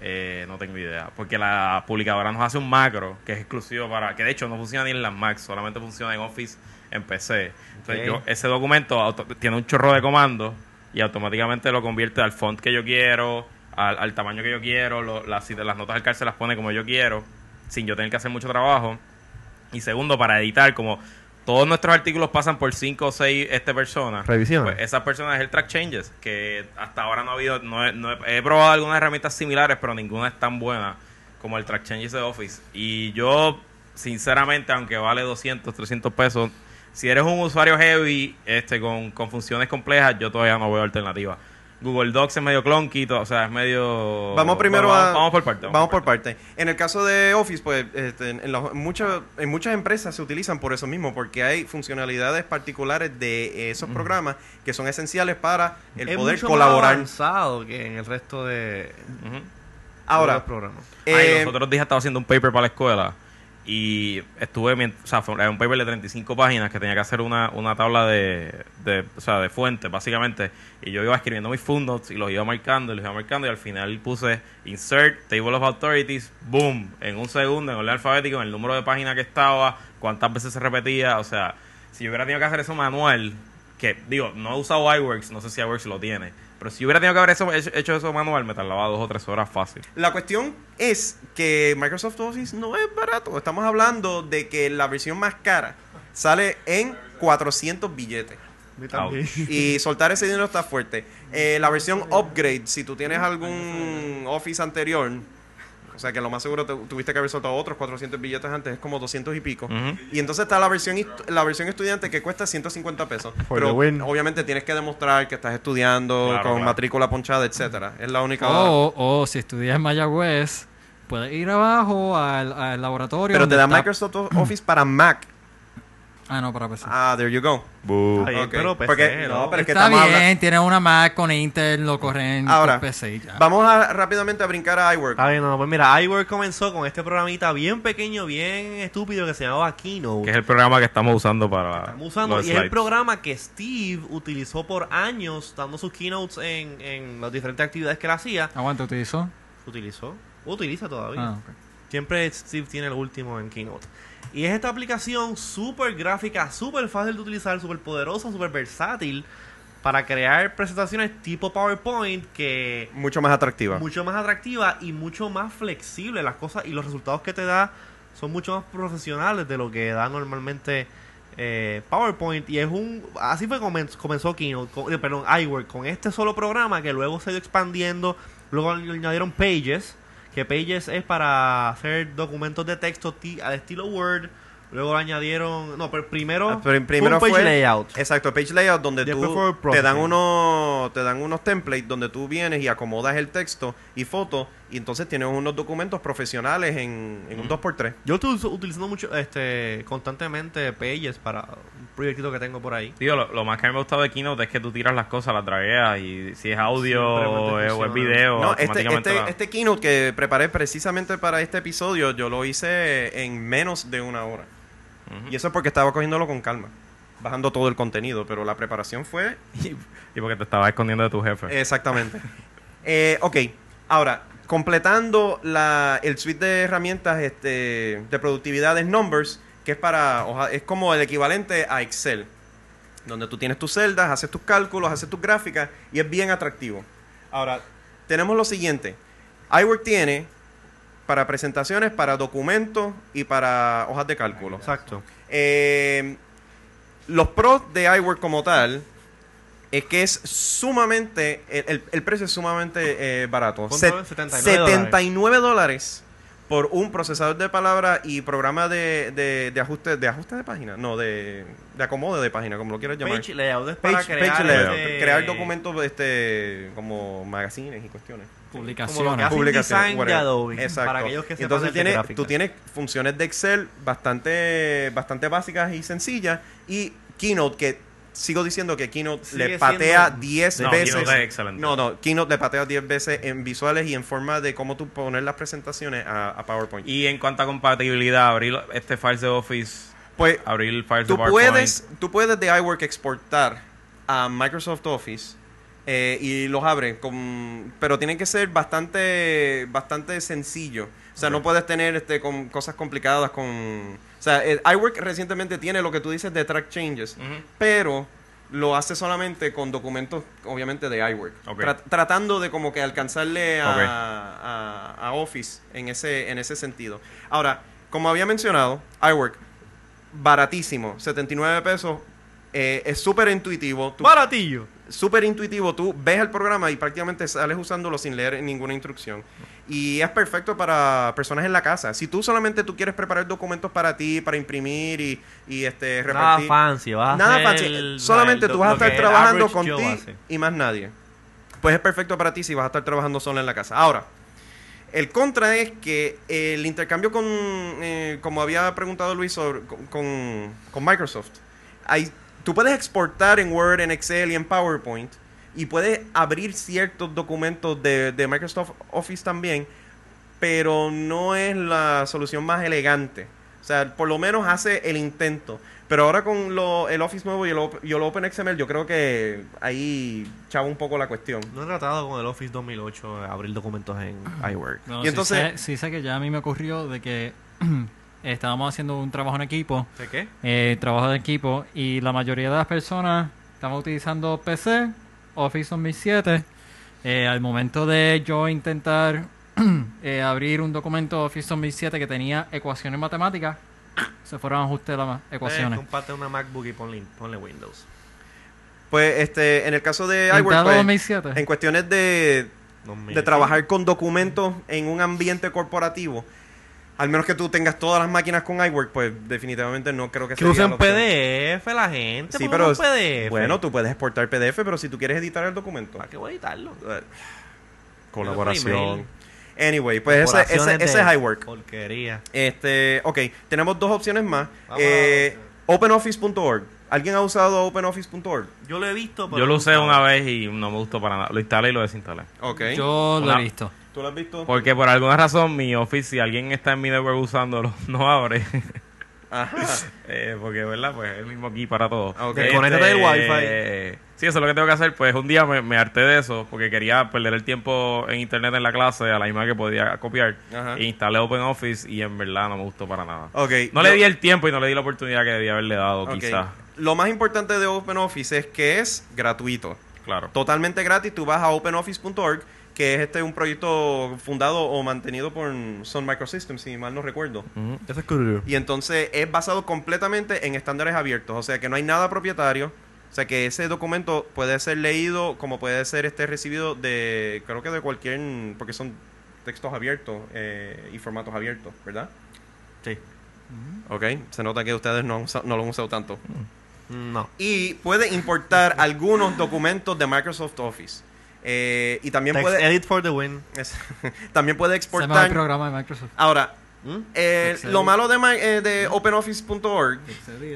Eh, no tengo idea. Porque la publicadora nos hace un macro que es exclusivo para. Que de hecho no funciona ni en las Mac, solamente funciona en Office en PC. Entonces, yo, ese documento auto- tiene un chorro de comandos y automáticamente lo convierte al font que yo quiero, al, al tamaño que yo quiero. lo- las, las notas del cárcel las pone como yo quiero, sin yo tener que hacer mucho trabajo. Y segundo, para editar, como todos nuestros artículos pasan por cinco o seis este, personas. Revisiones. Pues esas personas es el track changes, que hasta ahora no ha habido, no he, no he- he probado algunas herramientas similares, pero ninguna es tan buena como el track changes de Office. Y yo, sinceramente, aunque vale 200, 300 pesos, si eres un usuario heavy este con, con funciones complejas, yo todavía no veo alternativa. Google Docs es medio clunky, to- o sea, es medio... Vamos primero vamos, a... Vamos por parte. Vamos por parte. En el caso de Office, pues este, en, los- muchas, en muchas empresas se utilizan por eso mismo, porque hay funcionalidades particulares de esos programas que son esenciales para el es poder mucho colaborar. más avanzado que en el resto de, Ahora, los programas. Ay, eh, los otros días estaba haciendo un paper para la escuela y estuve, o sea, fue un paper de 35 páginas que tenía que hacer una, una tabla de, de, o sea, de fuentes, básicamente. Y yo iba escribiendo mis footnotes y los iba marcando y los iba marcando y al final puse insert, table of authorities, boom, en un segundo, en orden alfabético, en el número de páginas que estaba, cuántas veces se repetía, o sea, si yo hubiera tenido que hacer eso manual, que digo, no he usado iWorks, no sé si iWorks lo tiene, pero si hubiera tenido que haber eso, hecho, hecho eso manual, me tardaba dos o tres horas fácil. La cuestión es que Microsoft Office no es barato. Estamos hablando de que la versión más cara sale en 400 billetes. Y soltar ese dinero está fuerte. Eh, la versión upgrade, si tú tienes algún Office anterior, o sea que lo más seguro te- tuviste que haber soltado otros 400 billetes antes, es como 200 y pico. Y entonces está la versión la versión estudiante que cuesta 150 pesos. For Pero obviamente tienes que demostrar que estás estudiando Claro, con claro. matrícula ponchada, etcétera. Es la única. O, o si estudias en Mayagüez, puedes ir abajo al, al laboratorio. Pero te da está- Microsoft Office para Mac. Ah, no, para PC. Ah, there you go. Está bien, Ok. pero PC, Porque- ¿no? pero es que Está bien, hablando- tiene una Mac con Intel, lo corren Ahora, por PC ya. Vamos a rápidamente a brincar a iWork. Está bien, no, pues mira, iWork comenzó con este programita bien pequeño, bien estúpido que se llamaba Keynote. Que es el programa que estamos usando para Estamos usando, los y es el slides. programa que Steve utilizó por años dando sus keynotes en, en las diferentes actividades que él hacía. Aguanta, utilizó. Utilizó, utiliza todavía. Ah, ok. Siempre Steve tiene el último en Keynote. Y es esta aplicación súper gráfica, súper fácil de utilizar, súper poderosa, súper versátil para crear presentaciones tipo PowerPoint que Mucho más atractiva. mucho más atractiva y mucho más flexible las cosas y los resultados que te da son mucho más profesionales de lo que da normalmente eh, PowerPoint y es un así fue como comenzó Keynote con- eh, perdón iWork con este solo programa que luego se ha ido expandiendo luego le añadieron Pages que Pages es para hacer documentos de texto al estilo Word. Luego le añadieron no pero primero, Ah, pero primero fue page layout. Exacto, page layout donde Después tú te dan unos te dan unos templates donde tú vienes y acomodas el texto y fotos y entonces tienes unos documentos profesionales en, en un 2x3. yo estoy utilizando mucho este constantemente Pages para un proyectito que tengo por ahí Digo, lo, lo más que a mí me ha gustado de Keynote es que tú tiras las cosas, las dragueas y si es audio o es, o es funciona. video, No, este, automáticamente este, la- este keynote que preparé precisamente para este episodio, yo lo hice en menos de una hora. Y eso es porque estaba cogiéndolo con calma, bajando todo el contenido, pero la preparación fue y, <laughs> y porque te estabas escondiendo de tu jefe. Exactamente. Eh, ok, ahora, completando la, el suite de herramientas este, de productividad es Numbers, que es para es como el equivalente a Excel, donde tú tienes tus celdas, haces tus cálculos, haces tus gráficas y es bien atractivo. Ahora, tenemos lo siguiente. iWork tiene para presentaciones, para documentos y para hojas de cálculo. Exacto. Eh, los pros de iWork como tal es que es sumamente, el, el- el precio es sumamente eh, barato. ¿Cuánto Set- es? 79 79 dólares por un procesador de palabras y programa de, de, de ajuste de ajuste de página, no, de, de acomodo de página, como lo quieras llamar. Page layout es para Page- crear, page layout, este- crear documentos este, como magazines y cuestiones. Publicaciones. InDesign de. Adobe. Exacto. Para aquellos que sepan Entonces tiene, tú tienes funciones de Excel bastante, bastante básicas y sencillas. Y Keynote, que sigo diciendo que Keynote Sigue le patea siendo- 10 No, veces. Keynote es excelente. No, no, Keynote le patea 10 veces en visuales y en forma de cómo tú poner las presentaciones a, a PowerPoint. Y en cuanto a compatibilidad, abrir este files de Office, pues abrir files tú de PowerPoint. puedes, tú puedes de iWork exportar a Microsoft Office eh, y los abres, con, pero tienen que ser bastante, bastante sencillo. O sea, no puedes tener este, con cosas complicadas con... O sea, el iWork recientemente tiene lo que tú dices de track changes, pero lo hace solamente con documentos, obviamente, de iWork. Tra- tratando de como que alcanzarle a, a- a Office en ese, en ese sentido. Ahora, como había mencionado, iWork, baratísimo, 79 pesos. eh, es súper intuitivo. Tú- Baratillo. súper intuitivo. Tú ves el programa y prácticamente sales usándolo sin leer ninguna instrucción. Y es perfecto para personas en la casa. Si tú solamente tú quieres preparar documentos para ti, para imprimir y, y este Nada repartir. fancy. Vas a Nada fancy. el- Solamente el- tú vas a estar trabajando con ti y más nadie. Pues es perfecto para ti si vas a estar trabajando solo en la casa. Ahora, el contra es que el intercambio con, eh, como había preguntado Luis, sobre- con- con Microsoft, hay, tú puedes exportar en Word, en Excel y en PowerPoint y puedes abrir ciertos documentos de, de Microsoft Office también, pero no es la solución más elegante. O sea, por lo menos hace el intento. Pero ahora con lo, el Office nuevo y el, y el OpenXML, yo creo que ahí chava un poco la cuestión. No he tratado con el Office 2008 de abrir documentos en iWork. No, Y sí entonces- sé- sí sé que ya a mí me ocurrió de que <clears throat> estábamos haciendo un trabajo en equipo, ¿De qué? eh, trabajo de equipo, y la mayoría de las personas estaban utilizando PC, Office 2007. Eh, al momento de yo intentar <clears throat> eh, abrir un documento Office 2007 que tenía ecuaciones matemáticas, se fueron a ajuste de las Eh, ecuaciones. comparte una MacBook y ponle, ponle Windows. Pues este, en el caso de iWork, pues, 2007. en cuestiones de, de trabajar con documentos en un ambiente corporativo, al menos que tú tengas todas las máquinas con iWork, pues definitivamente no creo que Que sería usen. PDF la gente. Sí, pero un PDF. bueno, tú puedes exportar PDF, pero si tú quieres editar el documento, ¿Para qué voy a editarlo? eh, colaboración. Anyway, pues ese, ese, ese es iWork. Porquería. Este, ok, tenemos dos opciones más. Eh, OpenOffice.org. ¿Alguien ha usado OpenOffice.org? Yo lo he visto, pero Yo lo usé una vez y no me gustó para nada. Lo instalé y lo desinstalé. Ok. Yo lo Una- he visto. ¿Tú lo has visto? Porque por alguna razón mi Office, si alguien está en mi network usándolo, <laughs> no abre. Ajá. <laughs> Eh, porque, ¿verdad? Pues es el mismo aquí para todos. Ok. Desconéctate del Wi-Fi. eh, Sí, eso es lo que tengo que hacer. Pues un día me, me harté de eso porque quería perder el tiempo en internet en la clase a la misma que podía copiar. Ajá. E instalé OpenOffice y en verdad no me gustó para nada. Ok. No le di el tiempo y no le di la oportunidad que debía haberle dado, ok. quizás. Lo más importante de OpenOffice es que es gratuito. Claro. Totalmente gratis. Tú vas a openoffice.org, que es este un proyecto fundado o mantenido por Sun Microsystems, si mal no recuerdo. Eso es curioso. Y entonces es basado completamente en estándares abiertos, o sea que no hay nada propietario, o sea que ese documento puede ser leído como puede ser este recibido de, creo que de cualquier, porque son textos abiertos eh, y formatos abiertos, ¿verdad? Sí. Ok, se nota que ustedes no, no lo han usado tanto. No. Y puede importar <laughs> algunos documentos de Microsoft Office. Eh, y también Text puede, edit for the win. es- <laughs> también puede Se llama el exportar. programa de Microsoft. Ahora, ¿Mm? eh, lo malo de, eh, de OpenOffice.org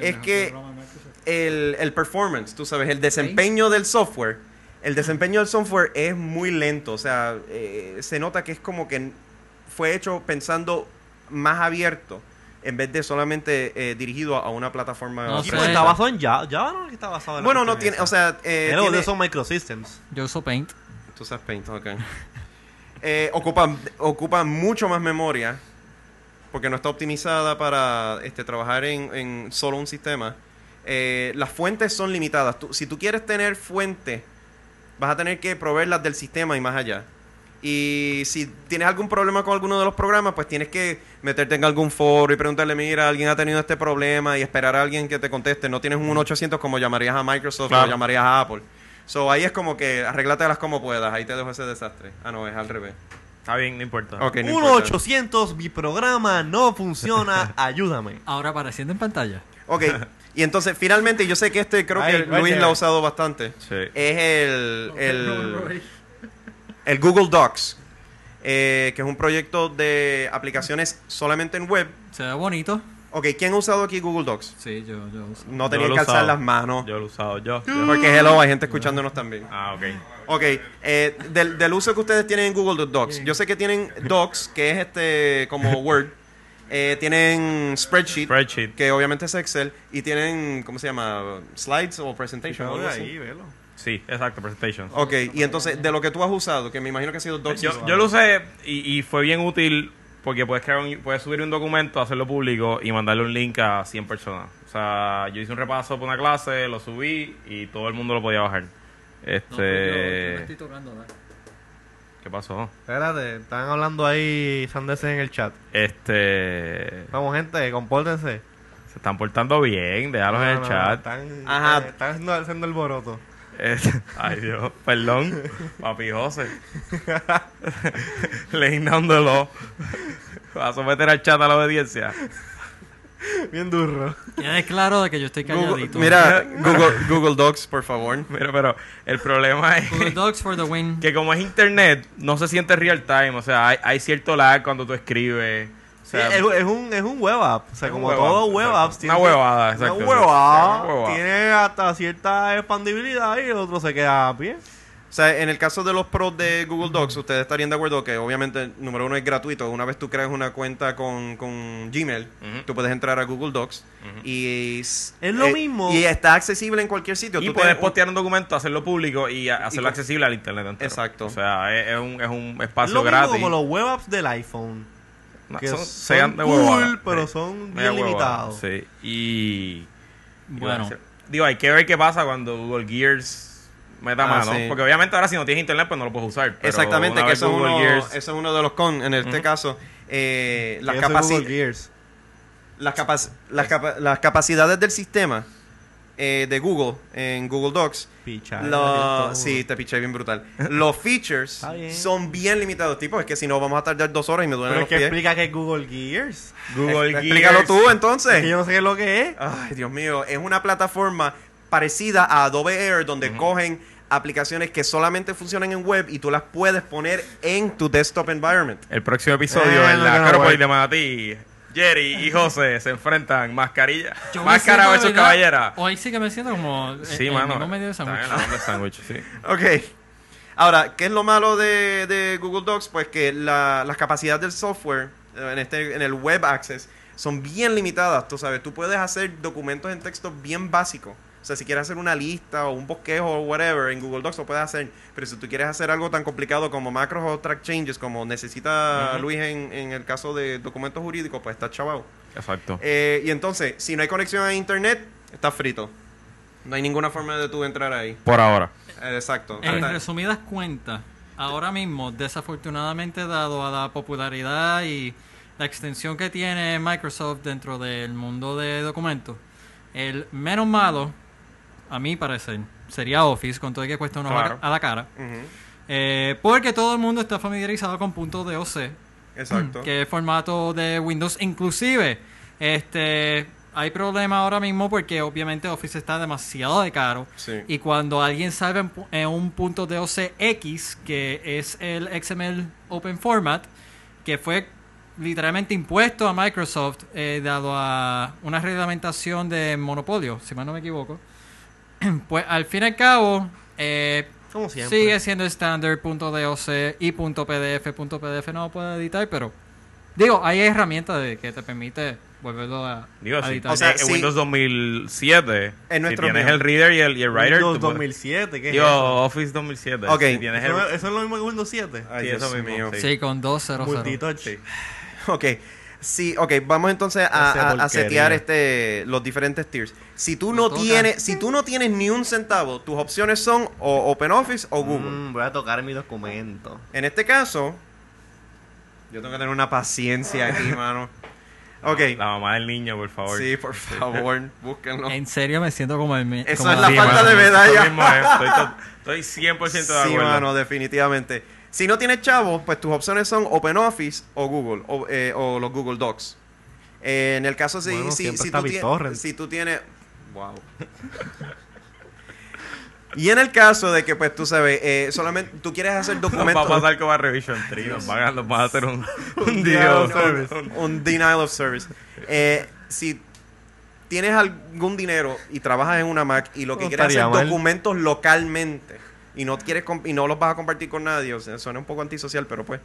es que el, el performance, tú sabes, el desempeño del software, el desempeño del software es muy lento. O sea, eh, se nota que es como que fue hecho pensando más abierto en vez de solamente eh, dirigido a una plataforma. No Y sé. pues está basado en Java. Java no es que está basado en Bueno, no tiene, esa. o sea, eh, Pero tiene- de son microsystems. Yo uso Paint. Tú sabes Paint, ok. <laughs> Eh, ocupa, ocupa mucho más memoria porque no está optimizada para este, trabajar en, en solo un sistema, eh, las fuentes son limitadas. Tú- si tú quieres tener fuentes, vas a tener que proveerlas del sistema y más allá. Y si tienes algún problema con alguno de los programas, pues tienes que meterte en algún foro y preguntarle, mira, alguien ha tenido este problema y esperar a alguien que te conteste. No tienes un 1-800 como llamarías a Microsoft Claro. o llamarías a Apple. So ahí es como que arréglatelas como puedas. Ahí te dejo ese desastre. Ah, no, es al revés. Está bien, no importa. Ok, no importa. 1-800, mi programa no funciona, ayúdame. Ahora apareciendo en pantalla. Ok, y entonces finalmente yo sé que este creo Ay, que Luis lo ha usado bastante. Sí. Es el, el, el Google Docs, eh, que es un proyecto de aplicaciones solamente en web. Se ve bonito. Ok, ¿quién ha usado aquí Google Docs? Sí, yo, yo uso. No Yo tenía lo que alzar las manos. Yo lo he usado yo. yo. Porque hello, hay gente escuchándonos también. Ah, ok. Ok, eh, del, del uso que ustedes tienen en Google Docs. Yo sé que tienen Docs, que es este como <laughs> Word. Eh, tienen Spreadsheet, Spreadsheet. que obviamente es Excel. Y tienen, ¿cómo se llama? Slides o Presentation. ahí, velo. Sí, exacto, presentation. Ok, y entonces, de lo que tú has usado, que me imagino que ha sido Docs. Yo, yo lo usé y, y fue bien útil porque puedes, crear un- puedes subir un documento, hacerlo público y mandarle un link a 100 personas. O sea, yo hice un repaso por una clase, lo subí y todo el mundo lo podía bajar. Este... tocando, ¿Qué pasó? Espérate, están hablando ahí sandeces en el chat. Este... Vamos, gente, compórtense. Se están portando bien, déjalos en No, el no, chat. Están, Ajá. están, están haciendo, haciendo alboroto. Ay Dios, perdón, papi José. <laughs> Law. Va a someter al chat a la obediencia. Bien duro. Quede claro de que yo estoy Google- calladito. mira, <laughs> Google, Google Docs, por favor. Mira, pero el problema es Google Docs for the win. que como es internet, no se siente real time. O sea, hay, hay cierto lag cuando tú escribes. Sí, es, es un, es un web app. O sea, Es un como web todo app, web exacto. apps. Una huevada, exacto. Una huevada. Huevada. Tiene hasta cierta expandibilidad y el otro se queda a pie. O sea, en el caso de los pros de Google Docs, ustedes estarían de acuerdo que obviamente, número uno, es gratuito. Una vez tú creas una cuenta con, con Gmail, Ujú. tú puedes entrar a Google Docs y... Es lo mismo. Y está accesible en cualquier sitio. y Tú puedes te- postear un documento, hacerlo público y hacerlo con- accesible al internet entero. Exacto. O sea, es, es un, es un Es espacio lo mismo gratis. como los web apps del iPhone. Que son, son sean de cool, huevada. pero Sí. son bien limitados. Sí. Y... Bueno, Digo, hay que ver qué pasa cuando Google Gears meta Ah, mano. sí. Porque obviamente ahora si no tienes internet, pues no lo puedes usar. pero Exactamente, que eso es, Google uno, Gears- eso es uno de los con. En este caso, eh, las, Que eso es capaci- Google Gears. las, capac- las, capa- las capacidades del sistema eh, de Google en Google Docs. Picha, lo- sí, te piché bien brutal. Los features bien. son bien limitados, tipo. Es que si no, vamos a tardar dos horas y me duelen Pero los que pies. explica que es Google Gears. Google Gears. Explícalo tú entonces. Es que yo no sé lo que es. Ay, Dios mío, es una plataforma parecida a Adobe Air donde cogen aplicaciones que solamente funcionan en web y tú las puedes poner en tu desktop environment. El próximo episodio Eh, en la no, güey. de Manatí. Jerry y José se enfrentan mascarilla. yo me Máscara versus verdad, caballera. Hoy sí que me siento como Sí, el, mano. medio de Está sándwich. en la onda de sándwich, sí. <laughs> Ok. Ahora, ¿qué es lo malo de, de Google Docs? Pues que la- las capacidades del software eh, en, este, en el web access son bien limitadas. Tú sabes, tú puedes hacer documentos en texto bien básicos. O sea, si quieres hacer una lista o un bosquejo o whatever en Google Docs lo puedes hacer. Pero si tú quieres hacer algo tan complicado como macros o track changes, como necesita. Luis en, en el caso de documentos jurídicos, pues está chavado. Exacto. Eh, y entonces, si no hay conexión a internet, está frito. No hay ninguna forma de tú entrar ahí. Por ahora. Eh, exacto. En Hasta- resumidas cuentas, ahora mismo, desafortunadamente, dado a la popularidad y la extensión que tiene Microsoft dentro del mundo de documentos, el menos malo, a mi parecer, sería Office, con todo y que cuesta una Claro. a la cara. Eh, porque todo el mundo está familiarizado con punto DOC, Exacto. que es formato de Windows. Inclusive, este hay problema ahora mismo porque obviamente Office está demasiado de caro. Sí. Y cuando alguien en pu- en un punto DOC X, que es el XML Open Format, que fue literalmente impuesto a Microsoft, eh, dado a una reglamentación de monopolio, si mal no me equivoco, <clears throat> pues al fin y al cabo, eh, Como siempre. sigue siendo estándar .doc y .pdf. .pdf no lo puede editar, pero digo, hay herramientas de que te permite volverlo a, Digo, a sí. editar. O sea, en sí. Windows 2007, En si nuestro tienes mío. el reader y el, y el writer, Windows tú puedes- 2007, ¿qué es Digo, eso? Office 2007. Ok. Si tienes el- ¿Eso, eso es lo mismo que Windows 7? Ay, Sí, Dios eso mismo, mío. sí. sí, con 200. Multitouch. Ok. Sí, ok, vamos entonces a, a- setear este, los diferentes tiers. Si tú no tienes, si tú no tienes ni un centavo, tus opciones son o OpenOffice o Google. Mm, voy a tocar mi documento. En este caso, yo tengo que tener una paciencia aquí, <laughs> mano. Ok, La mamá del niño, por favor. sí, por favor, <laughs> búsquenlo. En serio me siento como el... me- Eso como es la Sí, falta mano, de medalla. mismo. Estoy, to- estoy 100% de Sí, acuerdo. mano, definitivamente. Si no tienes chavos, pues tus opciones son OpenOffice o Google, o, eh, o los Google Docs. Eh, en el caso si, Bueno, si, si, tú tie- BitTorrent. si tú tienes... Wow. y en el caso de que, pues, tú sabes, eh, solamente tú quieres hacer Nos va a documentos... pasar como a Revision 3. Nos van a, nos van a hacer un, <laughs> un denial deal. of service. un, un denial of service. Eh, si tienes algún dinero y trabajas en una Mac y lo que No quieres hacer mal. documentos localmente y no quieres y no los vas a compartir con nadie, o sea, suena un poco antisocial, pero pues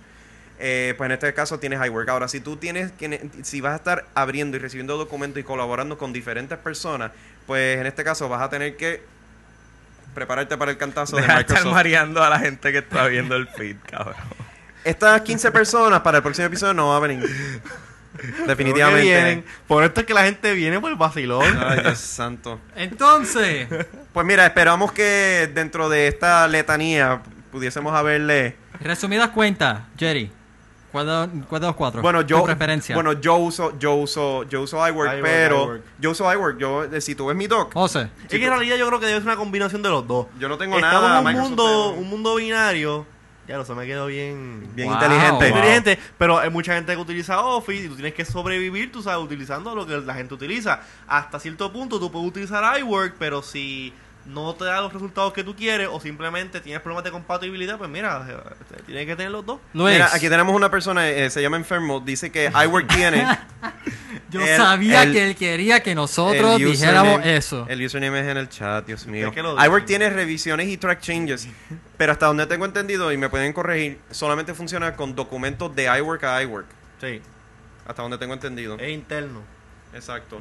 eh, pues en este caso tienes iWork. Ahora, si tú tienes que si vas a estar abriendo y recibiendo documentos y colaborando con diferentes personas, pues en este caso vas a tener que prepararte para el cantazo de Deja de estar Microsoft. mareando a la gente que está viendo el feed, cabrón. Estas 15 personas para el próximo episodio no va a venir. <laughs> Definitivamente. Vienen. Por esto es que la gente viene por el vacilón. Ay, Dios santo. Entonces, <laughs> Pues mira, esperamos que dentro de esta letanía pudiésemos haberle. resumidas cuentas, Jerry, ¿cuál de, cuál de los cuatro? Bueno, yo, Tu preferencia. bueno, yo uso, yo uso, yo uso iWork, pero iWork. yo uso iWork. Yo, eh, si tú ves mi doc, José, Es que en realidad yo creo que debe ser una combinación de los dos. yo no tengo Estamos nada. en un Microsoft, mundo, un mundo binario. Ya lo sé, me quedó bien. bien Wow. inteligente. Wow. inteligente, pero hay mucha gente que utiliza Office y tú tienes que sobrevivir, tú sabes, utilizando lo que la gente utiliza. Hasta cierto punto tú puedes utilizar iWork, pero si no te da los resultados que tú quieres o simplemente tienes problemas de compatibilidad, pues mira, eh, tienes que tener los dos. Luis, Mira, aquí tenemos una persona, eh, se llama Enfermo, dice que iWork tiene. <laughs> yo el- sabía el- que él quería que nosotros dijéramos eso. El username es en el chat, Dios mío. IWork tiene revisiones y track changes, pero hasta donde tengo entendido y me pueden corregir, solamente funciona con documentos de iWork a iWork. Sí, Hasta donde tengo entendido. es interno. Exacto.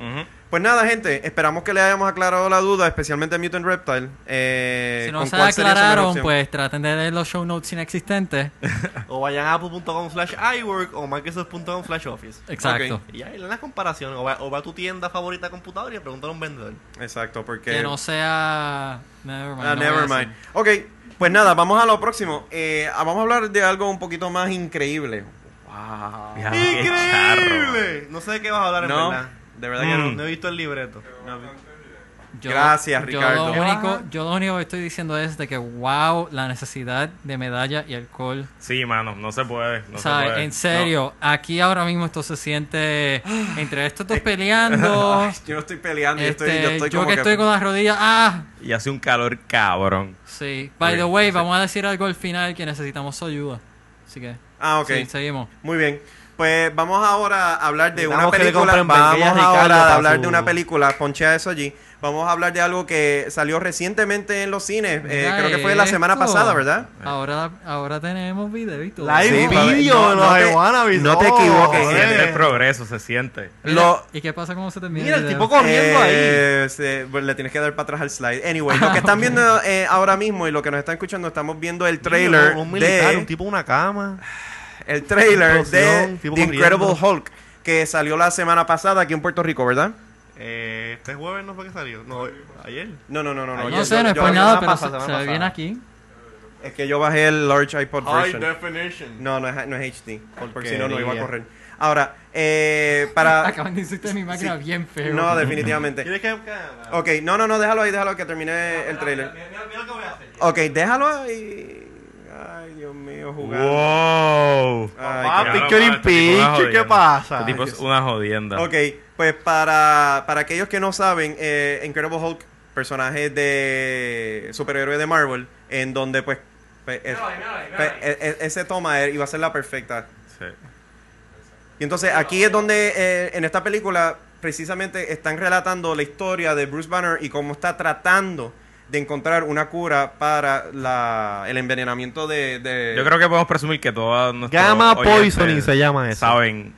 Pues nada, gente, esperamos que le hayamos aclarado la duda, especialmente a Mutant Reptile. Eh, si no con se aclararon, pues traten de leer los show notes inexistentes. <laughs> O vayan a apple.com slash iWork o microsoft.com slash office. Exacto. Y ahí en las comparaciones. O va, o va a tu tienda favorita de computadora y pregúntale a un vendedor. Exacto, porque... Que no sea... Nevermind. Ah, no voy a never decir. mind. Ok, pues nada, vamos a lo próximo. Eh, vamos a hablar de algo un poquito más increíble. Wow. Ya, qué charro. ¡Increíble! No sé de qué vas a hablar en No, verdad. de verdad que No, no. no he visto el libreto. Yo- Gracias, yo Ricardo. Lo único, yo lo único que estoy diciendo es de que, wow, la necesidad de medalla y alcohol. Sí, mano, no se puede. No se ¿Sabes? puede. En serio, aquí ahora mismo esto se siente entre estos dos peleando. <laughs> Ay, yo no estoy peleando, yo estoy, este, yo estoy yo como que estoy con las rodillas. ¡Ah! Y hace un calor cabrón. Sí. By the way, vamos a decir algo al final que necesitamos su ayuda. Así que. Ah, ok. Sí, seguimos. Muy bien. Pues vamos ahora a hablar de una Necesitamos película. Vamos a ahora hablar su- de una película. Ponchea eso allí. Vamos a hablar de algo que salió recientemente en los cines. Eh, Mira creo que fue la semana pasada, ¿verdad? Ahora, ahora tenemos video y todo. Live Sí, video no- no te- no te equivoques, siente el progreso, se siente. Mira, Lo- ¿Y qué pasa cuando se termina Mira, el tipo corriendo ahí. Eh, se- bueno, le tienes que dar para atrás al slide. Anyway, lo que están viendo <laughs> eh, ahora mismo y lo que nos están escuchando, estamos viendo el trailer Un, un militar, de un tipo una cama. el trailer de The Incredible. Hulk que salió la semana pasada aquí en Puerto Rico, ¿verdad? Eh, este jueves no fue que salió. No, ayer. No, no, no, no, no. Ay, No yo- sé, no es por nada, pero se, se ve bien aquí. Es que yo bajé el large iPod version. definition. No, no es, no es HD. Porque si no, no iba a correr. Ahora, eh, para... <laughs> Acaban de insultar mi máquina Sí. bien feo. No, definitivamente. ¿Quieres que.? Ok, no, no, no, déjalo ahí, déjalo que termine el trailer. Mira, mira, mira lo que voy a hacer. Ok, déjalo ahí. Dios mío, jugando. Wow. Ay, Papá, qué- Claro, este es ¿qué pasa? Este tipo es una jodienda. Ok, pues para, para aquellos que no saben, eh, Incredible Hulk, personaje de superhéroe de Marvel, en donde pues, pues, es- pues, e- e- ese toma iba a ser la perfecta. Sí. Y entonces aquí es donde eh, en esta película precisamente están relatando la historia de Bruce Banner y cómo está tratando de encontrar una cura para la, el envenenamiento de, de- Yo creo que podemos presumir que Gamma oyentes Poisoning se llama eso. Saben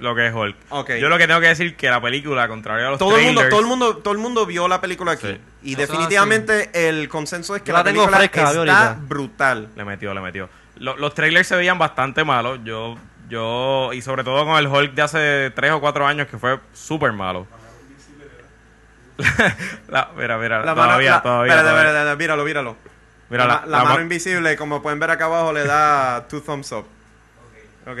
lo que es Hulk. Ok. Yo lo que tengo que decir que la película, contrario a los todo el mundo trailers, todo el mundo todo el mundo vio la película aquí Sí. y Eso definitivamente el consenso es que Yo la, la tengo película fresca, está ahorita. brutal le metió, le metió. Lo- los trailers se veían bastante malos. Yo Yo, y sobre todo con el Hulk de hace 3 o 4 años que fue súper malo. <laughs> La- mira, mira, La mano, todavía, la- todavía, espérate, todavía. espérate, míralo, míralo. Mira, la, la, mano ma- invisible, como pueden ver acá abajo, le da two thumbs up. Ok.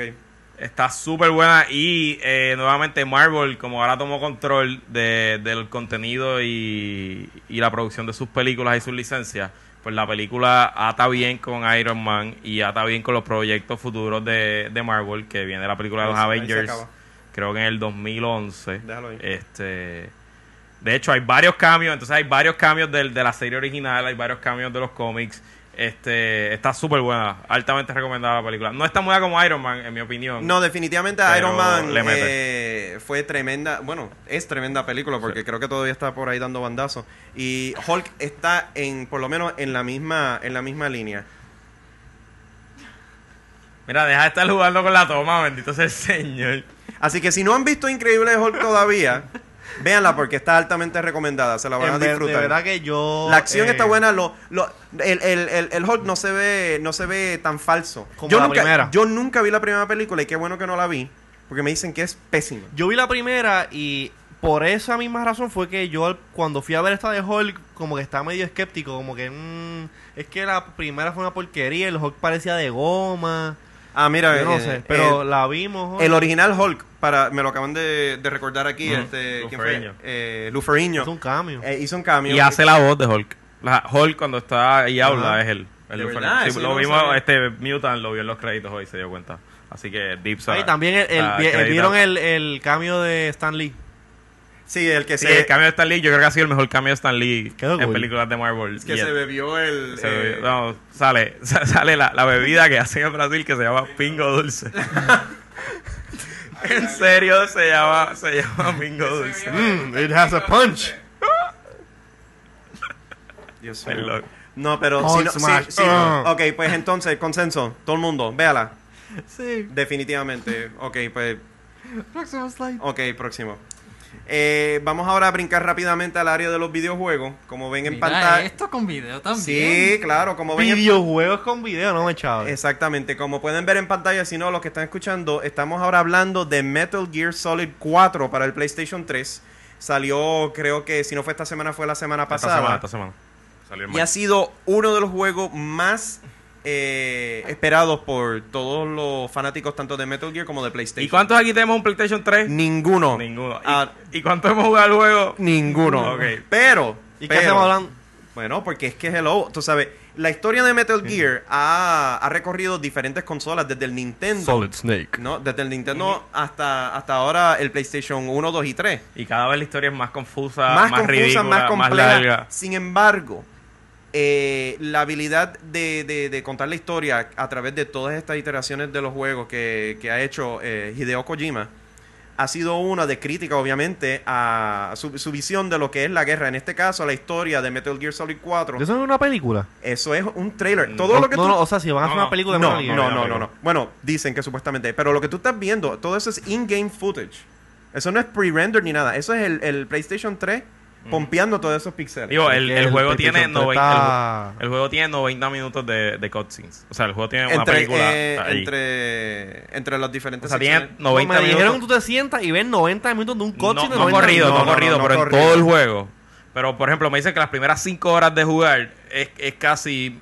Está súper buena y eh, nuevamente Marvel, como ahora tomó control de- del contenido y, y la producción de sus películas y sus licencias, pues la película ata bien con Iron Man y ata bien con los proyectos futuros de, de Marvel, que viene la película de los Ahí ahí Avengers, acaba. creo que en el 2011. Déjalo ahí. Este, de hecho, hay varios cambios, entonces hay varios cambios del- de la serie original, hay varios cambios de los cómics. Este, está súper buena, altamente recomendada la película. No está muy como Iron Man, en mi opinión. No, definitivamente Iron Man le eh, fue tremenda, bueno, es tremenda película porque creo que todavía está por ahí dando bandazos y Hulk está en por lo menos en la misma en la misma línea. Mira, deja de estar jugando con la toma, bendito sea el Señor. Así que si no han visto Increíble Hulk todavía, <laughs> véanla porque está altamente recomendada, se la van a En disfrutar. de verdad que yo... La acción eh, está buena, lo, lo- el, el, el, el Hulk no se ve no se ve tan falso. Como yo la nunca, primera. Yo nunca vi la primera película y qué bueno que no la vi, porque me dicen que es pésima. Yo vi la primera y por esa misma razón fue que yo cuando fui a ver esta de Hulk como que estaba medio escéptico, como que mm, es que la primera fue una porquería, el Hulk parecía de goma, Ah, mira, yo no eh, sé, pero eh, la vimos. El original Hulk, para me lo acaban de, de recordar aquí, este, ¿quién fue? Eh, Ferrigno. es un cambio. Eh, hizo un cambio. Y hace la voz de Hulk. La, Hulk cuando está y habla Ajá. es él. ¿De El verdad? Sí, lo no vimos, sabía. este Mutant lo vio en los créditos hoy, se dio cuenta. Así que Deep Ahí también el, vieron el, el cambio de Stan Lee. Sí, el que Sí, se, el cambio de Stan Lee, yo creo que ha sido el mejor cambio de Stan Lee Quedó en cool. películas de Marvel. que Y se el- bebió el... se eh, bebió- no, sale, <laughs> sale la, la bebida que hacen en Brasil que se llama Pingo Dulce. <laughs> en serio se llama, se llama Pingo Dulce. Mm, it has a punch. Dios mío. Perdón. No, pero Hulk si no, smash. sí, Ah. Ok, pues entonces, consenso. Todo el mundo, véala. Sí. Definitivamente. Ok, pues... Próximo slide. Ok, próximo. Eh, vamos ahora a brincar rápidamente al área de los videojuegos. Como ven en pantalla... esto con video también. Sí, claro, como ven en Videojuegos con video, no me chaves. Exactamente, como pueden ver en pantalla, si no, los que están escuchando, estamos ahora hablando de Metal Gear Solid 4 para el PlayStation 3. Salió, creo que si no fue esta semana, fue la semana Esta pasada. semana, esta semana. Salió el Y ha sido uno de los juegos más eh, esperados por todos los fanáticos tanto de Metal Gear como de PlayStation. ¿Y cuántos aquí tenemos un PlayStation 3? Ninguno. Ninguno. ¿Y, Ah, ¿Y cuántos hemos jugado el juego? ninguno. Ok. Pero. ¿Y qué hacemos hablando? Bueno, porque es que hello, tú sabes, la historia de Metal Gear ha, ha recorrido diferentes consolas desde el Nintendo. Snake. ¿no? Desde el Nintendo hasta, hasta ahora el PlayStation 1, 2 y 3. Y cada vez la historia es más confusa, más, más, confusa, ridícula, más más, compleja. larga. Sin embargo, eh, la habilidad de, de- de contar la historia a través de todas estas iteraciones de los juegos que, que ha hecho eh, Hideo Kojima ha sido una de crítica, obviamente, a su, su visión de lo que es la guerra. En este caso, la historia de Metal Gear Solid 4. ¿Eso es una película? Eso es un trailer. Mm. Todo no, lo que no, tú... no, o sea, si van a hacer No, una película de No, Metal Gear. no, no, no, no, no. Bueno, dicen que supuestamente. Pero lo que tú estás viendo, todo eso es in-game footage. Eso no es pre-render ni nada. Eso es el, el PlayStation 3 pompeando todos esos píxeles. Digo, el, el el juego tiene 3 90, está- el, el juego tiene 90 minutos de, de cutscenes. O sea, el juego tiene una entre, película eh, ahí. entre, entre los diferentes o sea, tiene secciones. 90 me dijeron que minutos. tú te sientas y ves 90 minutos de un No, cutscene de no 90 corrido, no, minutos. no, corrido, no pero corrido. en todo el juego. Pero, por ejemplo, me dicen que las primeras 5 horas de jugar es, es casi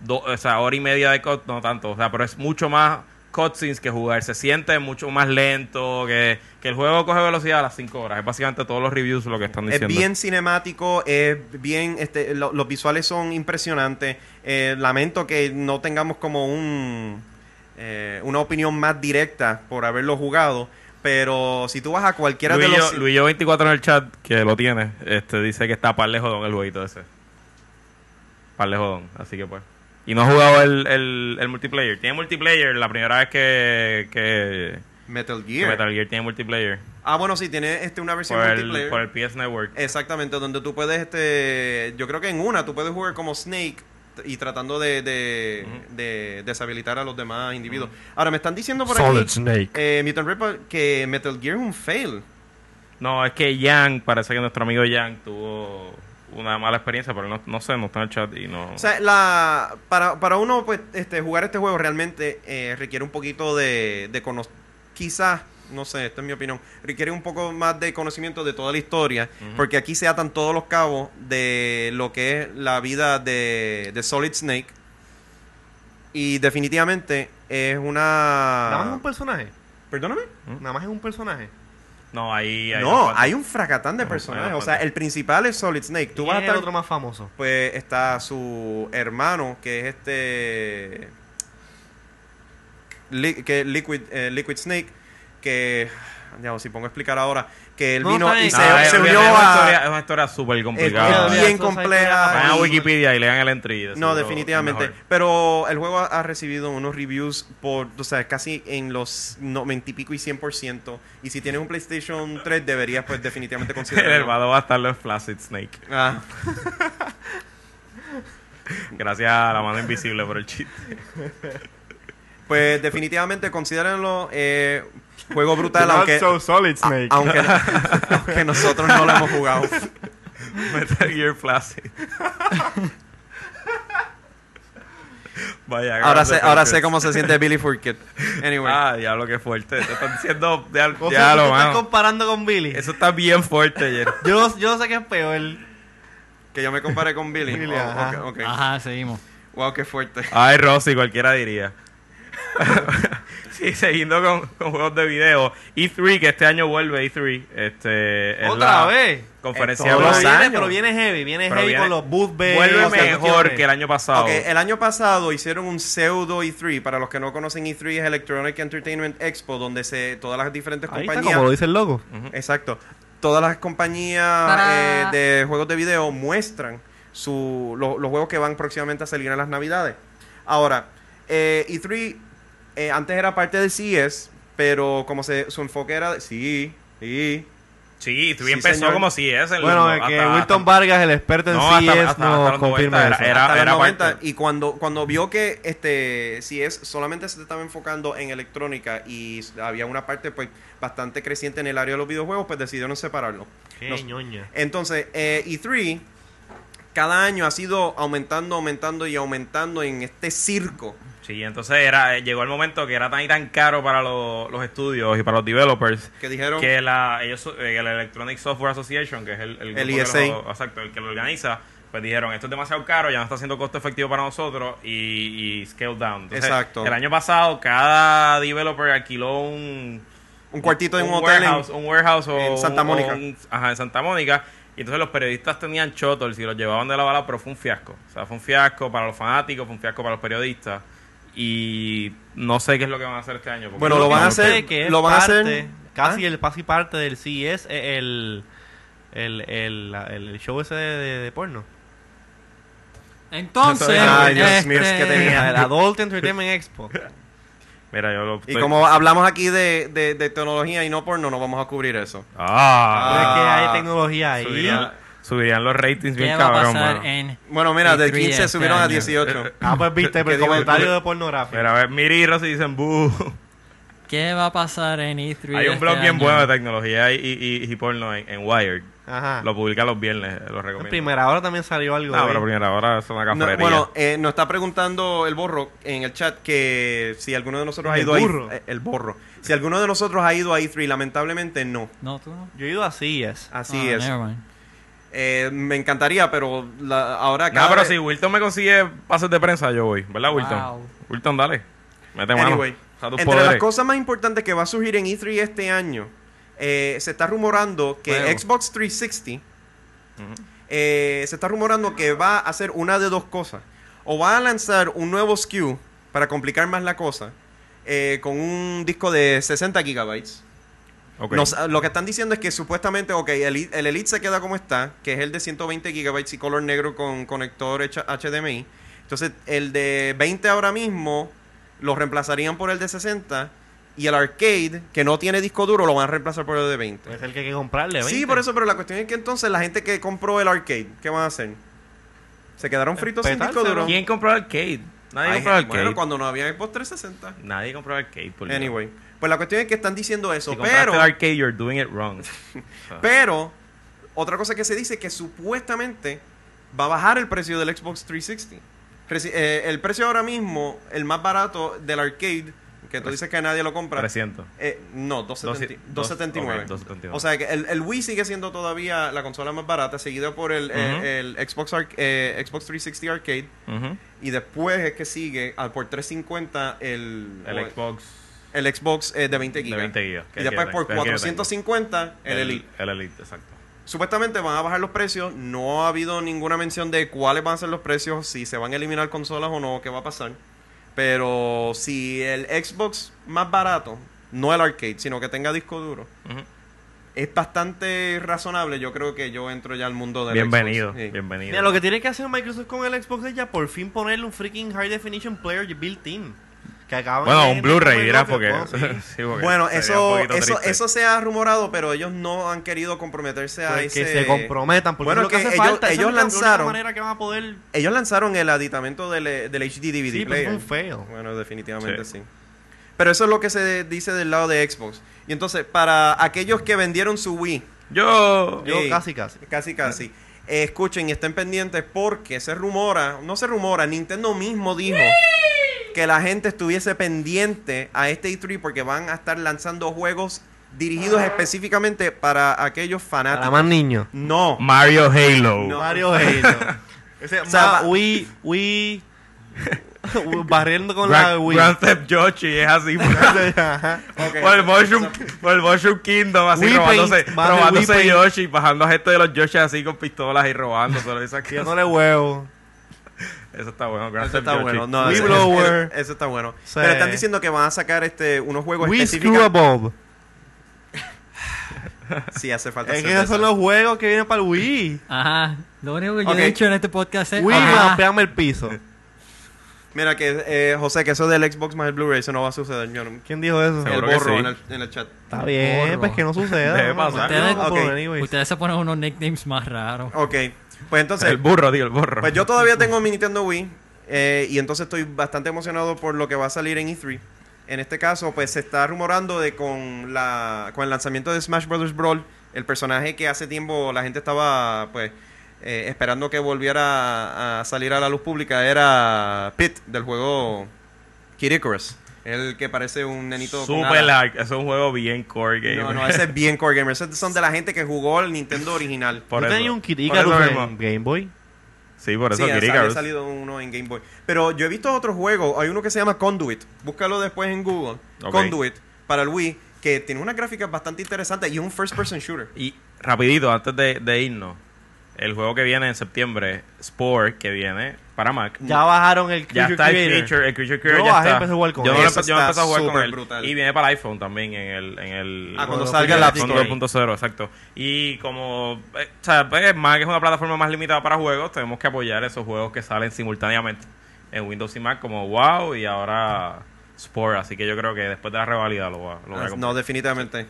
do- o sea, hora y media de cut, no tanto, o sea, pero es mucho más cutscenes que jugar. Se siente mucho más lento, que, que el juego coge velocidad a las 5 horas. Es básicamente todos los reviews lo que están Es diciendo. bien cinemático, es bien, este, lo- los visuales son impresionantes. Eh, lamento que no tengamos como un eh, una opinión más directa por haberlo jugado, pero si tú vas a cualquiera de Luillo, los Luillo 24 en el chat, que lo tiene, este dice que está par de jodón el jueguito ese. Par de jodón, así que pues. Y no ha jugado el, el, el multiplayer. Tiene multiplayer la primera vez que, que, Metal que Gear. Metal Gear tiene multiplayer. Ah, bueno, sí, tiene este, una versión Por el, multiplayer. por el PS Network. Exactamente, donde tú puedes, este, yo creo que en una tú puedes jugar como Snake y tratando de, de, de deshabilitar a los demás individuos. Ahora, me están diciendo por aquí, Snake. eh, Mutant Ripper, que Metal Gear es un fail. No, es que Yang, parece que nuestro amigo Yang tuvo una mala experiencia, pero no, no sé, no está en el chat y no... O sea, la, para, para uno pues, este, jugar este juego realmente eh, requiere un poquito de, de cono- quizás, no sé, esta es mi opinión, requiere un poco más de conocimiento de toda la historia, porque aquí se atan todos los cabos de lo que es la vida de, de Solid Snake. Y definitivamente es Nada más es un una... personaje. Perdóname. Nada más es un personaje. No, ahí... ahí No, hay un fracatán de personajes. hay O sea, el principal es Solid Snake. Tú ¿Quién vas a el estar otro más famoso? pues está su hermano, que es este. Li- que Liquid, eh, Liquid Snake, que. Ya, si pongo a explicar ahora, que él No, vino y se, Ah, se es- unió es una historia, a. es una historia súper complicada. es bien compleja. Vayan a Wikipedia y lean el entry. No, definitivamente. Pero el juego ha- ha recibido unos reviews por, o sea, casi en los 90 y pico y 100%. Y si tienes un PlayStation 3, deberías, pues, definitivamente <laughs> El considerarlo. hermano va a estar los Flaccid Snake. Ah, <laughs> Gracias a la mano invisible por el chiste. pues, definitivamente, considérenlo. Eh, juego brutal, aunque. so solid, A- Snake. aunque, <laughs> aunque nosotros no lo hemos jugado. <laughs> Metal Gear Flaccid. Vaya, Ahora sé, ahora sé cómo se siente Billy Furkett. Anyway. Ah, diablo, qué fuerte. Te están diciendo. Ya, O sea, te estás comparando con Billy. Eso está bien fuerte, ayer. Yo, yo sé qué es peor. Que yo me comparé con Billy. Billy, Oh, ajá. ok, ok. Ajá, seguimos. Wow, qué fuerte. Ay, Rosy, cualquiera diría. <laughs> sí, siguiendo con, con juegos de video. E3, que este año vuelve E3. Este, es Otra la vez. Conferencia los de- viene, años. pero viene heavy. Viene Pero heavy viene- con los booth base, Vuelve mejor que el año pasado. El año pasado hicieron un pseudo E3. Para los que no conocen E3 es Electronic Entertainment Expo, donde se todas las diferentes Ahí está compañías. como lo dice el logo. Exacto. Todas las compañías eh, de juegos de video muestran su, lo- los juegos que van próximamente a salir en las navidades. Ahora, eh, E3 eh, antes era parte del CES, pero como se, su enfoque era... de- sí, sí. Sí, E3 Sí, empezó señor. como si es. en Bueno, es que hasta- Wilton hasta- Vargas, el experto en No, hasta- CES, hasta- hasta nos los confirma 90 eso. era- hasta los era 90, parte. y cuando, cuando vio que este CES solamente se estaba enfocando en electrónica y había una parte pues bastante creciente en el área de los videojuegos, pues decidieron separarlo. Qué Nos- ñoña. Entonces, eh, E3 cada año ha sido aumentando, aumentando y aumentando en este circo. Sí, entonces era, llegó el momento que era tan y tan caro para los, los estudios y para los developers Que dijeron, que la ellos eh, el Electronic Software Association, que es el, El que ESA. lo- exacto, el que lo organiza, pues dijeron, esto es demasiado caro, ya no está siendo costo efectivo para nosotros y, y scale down. Entonces, Exacto. El año pasado cada developer alquiló un un cuartito de un, hotel en- warehouse, un warehouse o en Santa Mónica. ajá, en Santa Mónica. Y entonces los periodistas tenían chotors y los llevaban de la bala, pero fue un fiasco. O sea, fue un fiasco para los fanáticos, fue un fiasco para los periodistas. Y no sé qué es lo que van a hacer este año. porque Bueno, no lo van a hacer- que lo van a hacer- Casi ¿Ah? el casi parte del CES es el, el, el, el, el show ese de, de- de porno. Entonces, Ay, Dios mío, es que este, tenía- <laughs> El Adult Entertainment Expo. Mira, yo lo Y como hablamos aquí de, de, de tecnología y no porno, no vamos a cubrir eso. Ah, Pero es que hay tecnología ahí. subirían, subirían los ratings ¿qué bien va a cabrón, pasar mano. en Bueno, mira, de E3 15 este subieron a año? 18. Ah, pues viste, Que el digo, comentario el- de pornografía. Mira, a ver, Miri y Rosy dicen, "Buh". ¿Qué va a pasar en E3? Hay un este blog bien año? bueno de tecnología y, y, y- y porno en, en Wired. Ajá. Lo publica los viernes, lo En recomiendo. primera hora también salió algo. No, de- pero primera hora es una No, cafetería. bueno, eh, nos está preguntando el borro en el chat que si alguno de nosotros ha ¿El ido a burro? eh, el borro. Si alguno de nosotros ha ido a E3, lamentablemente no. No, tú no. Yo he ido a CES. Así Ah, es. never mind. Eh, me encantaría, pero la- ahora No, cada pero vez- si Wilton me consigue pases de prensa, yo voy. ¿Verdad, Wilton? Wow. Wilton, dale. Mete mano. A tus entre las cosas más importantes que va a surgir en E3 este año, eh, se está rumorando que. Xbox 360 eh, se está rumorando que va a hacer una de dos cosas. O va a lanzar un nuevo SKU para complicar más la cosa eh, con un disco de 60 gigabytes. Nos- lo que están diciendo es que supuestamente, ok, el, el Elite se queda como está, que es el de 120 gigabytes y color negro con conector HDMI. Entonces, el de 20 ahora mismo lo reemplazarían por el de 60 y el arcade, que no tiene disco duro, lo van a reemplazar por el de 20. Es el que hay que comprarle. Sí, 20. por eso, pero la cuestión es que entonces la gente que compró el arcade, ¿qué van a hacer? ¿Se quedaron fritos sin disco duro? ¿Quién compró el arcade? Nadie Ay, compró el arcade. bueno, cuando no había Xbox 360. Nadie compró el arcade. Por Dios. Anyway, pues la cuestión es que están diciendo eso, Si pero... el arcade, you're doing it wrong. <laughs> Pero otra cosa que se dice es que supuestamente va a bajar el precio del Xbox 360. Reci- eh, el precio ahora mismo, el más barato del arcade, que tú dices que nadie lo compra. 300. eh, no, 270 Dos- 279. ok, 279. O sea que el, el Wii sigue siendo todavía la consola más barata, seguido por el, eh, Ujú. el Xbox, Arc- eh, Xbox 360 Arcade. Y después es que sigue al por 350 el, El o- Xbox el Xbox eh, de 20 de gigas. 20 gigas. Y es después por yo tengo, que yo tengo. 450 el Elite. El Elite, exacto. Supuestamente van a bajar los precios. No ha habido ninguna mención de cuáles van a ser los precios, si se van a eliminar consolas o no, qué va a pasar. Pero si el Xbox más barato, no el arcade, sino que tenga disco duro, es bastante razonable. Yo creo que yo entro ya al mundo del Bienvenido, Xbox. Sí. bienvenido. Mira, lo que tiene que hacer Microsoft con el Xbox es ya por fin ponerle un freaking high definition player built-in. Que acaban <laughs> bueno, un Blu-ray, comer dirá, lo que- porque... bueno, sí. sí, porque Bueno, eso, eso, triste. eso se ha rumorado, pero ellos no han querido comprometerse a Pues ese... que se comprometan, porque Bueno, es lo que, que hace ellos- falta. Ellos la lanzaron- manera que van a poder... Ellos lanzaron el aditamento del, del HD DVD Sí, pero player. un fail. Bueno, definitivamente sí. Sí. Pero eso es lo que se dice del lado de Xbox. Y entonces, para aquellos que vendieron su Wii, Yo... Yo casi, casi. casi casi, eh, escuchen y estén pendientes porque se rumora, no se rumora, Nintendo mismo dijo que la gente estuviese pendiente a este E3 porque van a estar lanzando juegos dirigidos específicamente para aquellos fanáticos. Para más niños. No. Mario Halo. No. Mario <laughs> Halo. <laughs> Ese, O sea, Wii, Wii, <laughs> barriendo con Grand, la Wii. Grand Theft Yoshi es así. por, Ajá. Ok. por el Mushroom, por el Mushroom Kingdom, así Wii robándose, Paint, robándose Paint. Yoshi, bajando a gente de los Yoshi así con pistolas y robándose. Esas cosas. Tirándole huevo. Eso está bueno. Grand Eso está Yoshi. bueno. No, Wii ese- blower. ese- <laughs> Eso está bueno. Sí. Pero están diciendo que van a sacar este unos juegos Wii específicos. Screw a <laughs> Bob. Sí, hace falta Es que esos eso. son los juegos que vienen para el Wii. Ajá. Lo único que yo he dicho en este podcast es. Wii, mapeame el piso. <laughs> Mira que, eh, José, que eso del Xbox más el Blu-ray, eso no va a suceder. Yo no- ¿Quién dijo eso? el Seguro borro sí. en, el, en el chat. Está bien, Borro. pues que no suceda. Debe pasar. Ustedes- No, pero Ok. anyways. Ustedes se ponen unos nicknames más raros. Ok. Pues entonces, El burro, tío, el burro. pues yo todavía tengo mi Nintendo Wii. eh, y entonces estoy bastante emocionado por lo que va a salir en E3. En este caso, pues se está rumorando de con, la, con el lanzamiento de Smash Bros. Brawl, el personaje que hace tiempo la gente estaba pues eh, esperando que volviera a, a salir a la luz pública era Pit del juego Kid Icarus. El que parece un nenito Super like. Eso es un juego bien core game. No, no, ese es bien <laughs> core gamer. Esos son de la gente que jugó el Nintendo original. Por ¿Tú eso. tenías un Kid en. Game Boy? Sí, por eso sí, Kid ha- salido uno en Game Boy. Pero yo he visto otros juegos. Hay uno que se llama Conduit. Búscalo después en Google. Conduit para el Wii. Que tiene unas gráficas bastante interesantes y es un first person shooter. Y rapidito, antes de, de irnos, el juego que viene en septiembre, Spore, que viene para Mac. Ya bajaron el Ya Creature está el Creator. Creature, el Creature Creator Yo ya bajé, está. empecé a jugar con yo él. Eso yo está empecé a jugar con él. brutal. Y viene para el iPhone también en el en el Ah, cuando Cuando salga el App a con Store. 2.0, exacto. Y como eh, o sea, pues, Mac es una plataforma más limitada para juegos, tenemos que apoyar esos juegos que salen simultáneamente en Windows y Mac como WoW y ahora Spore, así que yo creo que después de la revalida lo voy a, lo a Ah, comprar. No, definitivamente.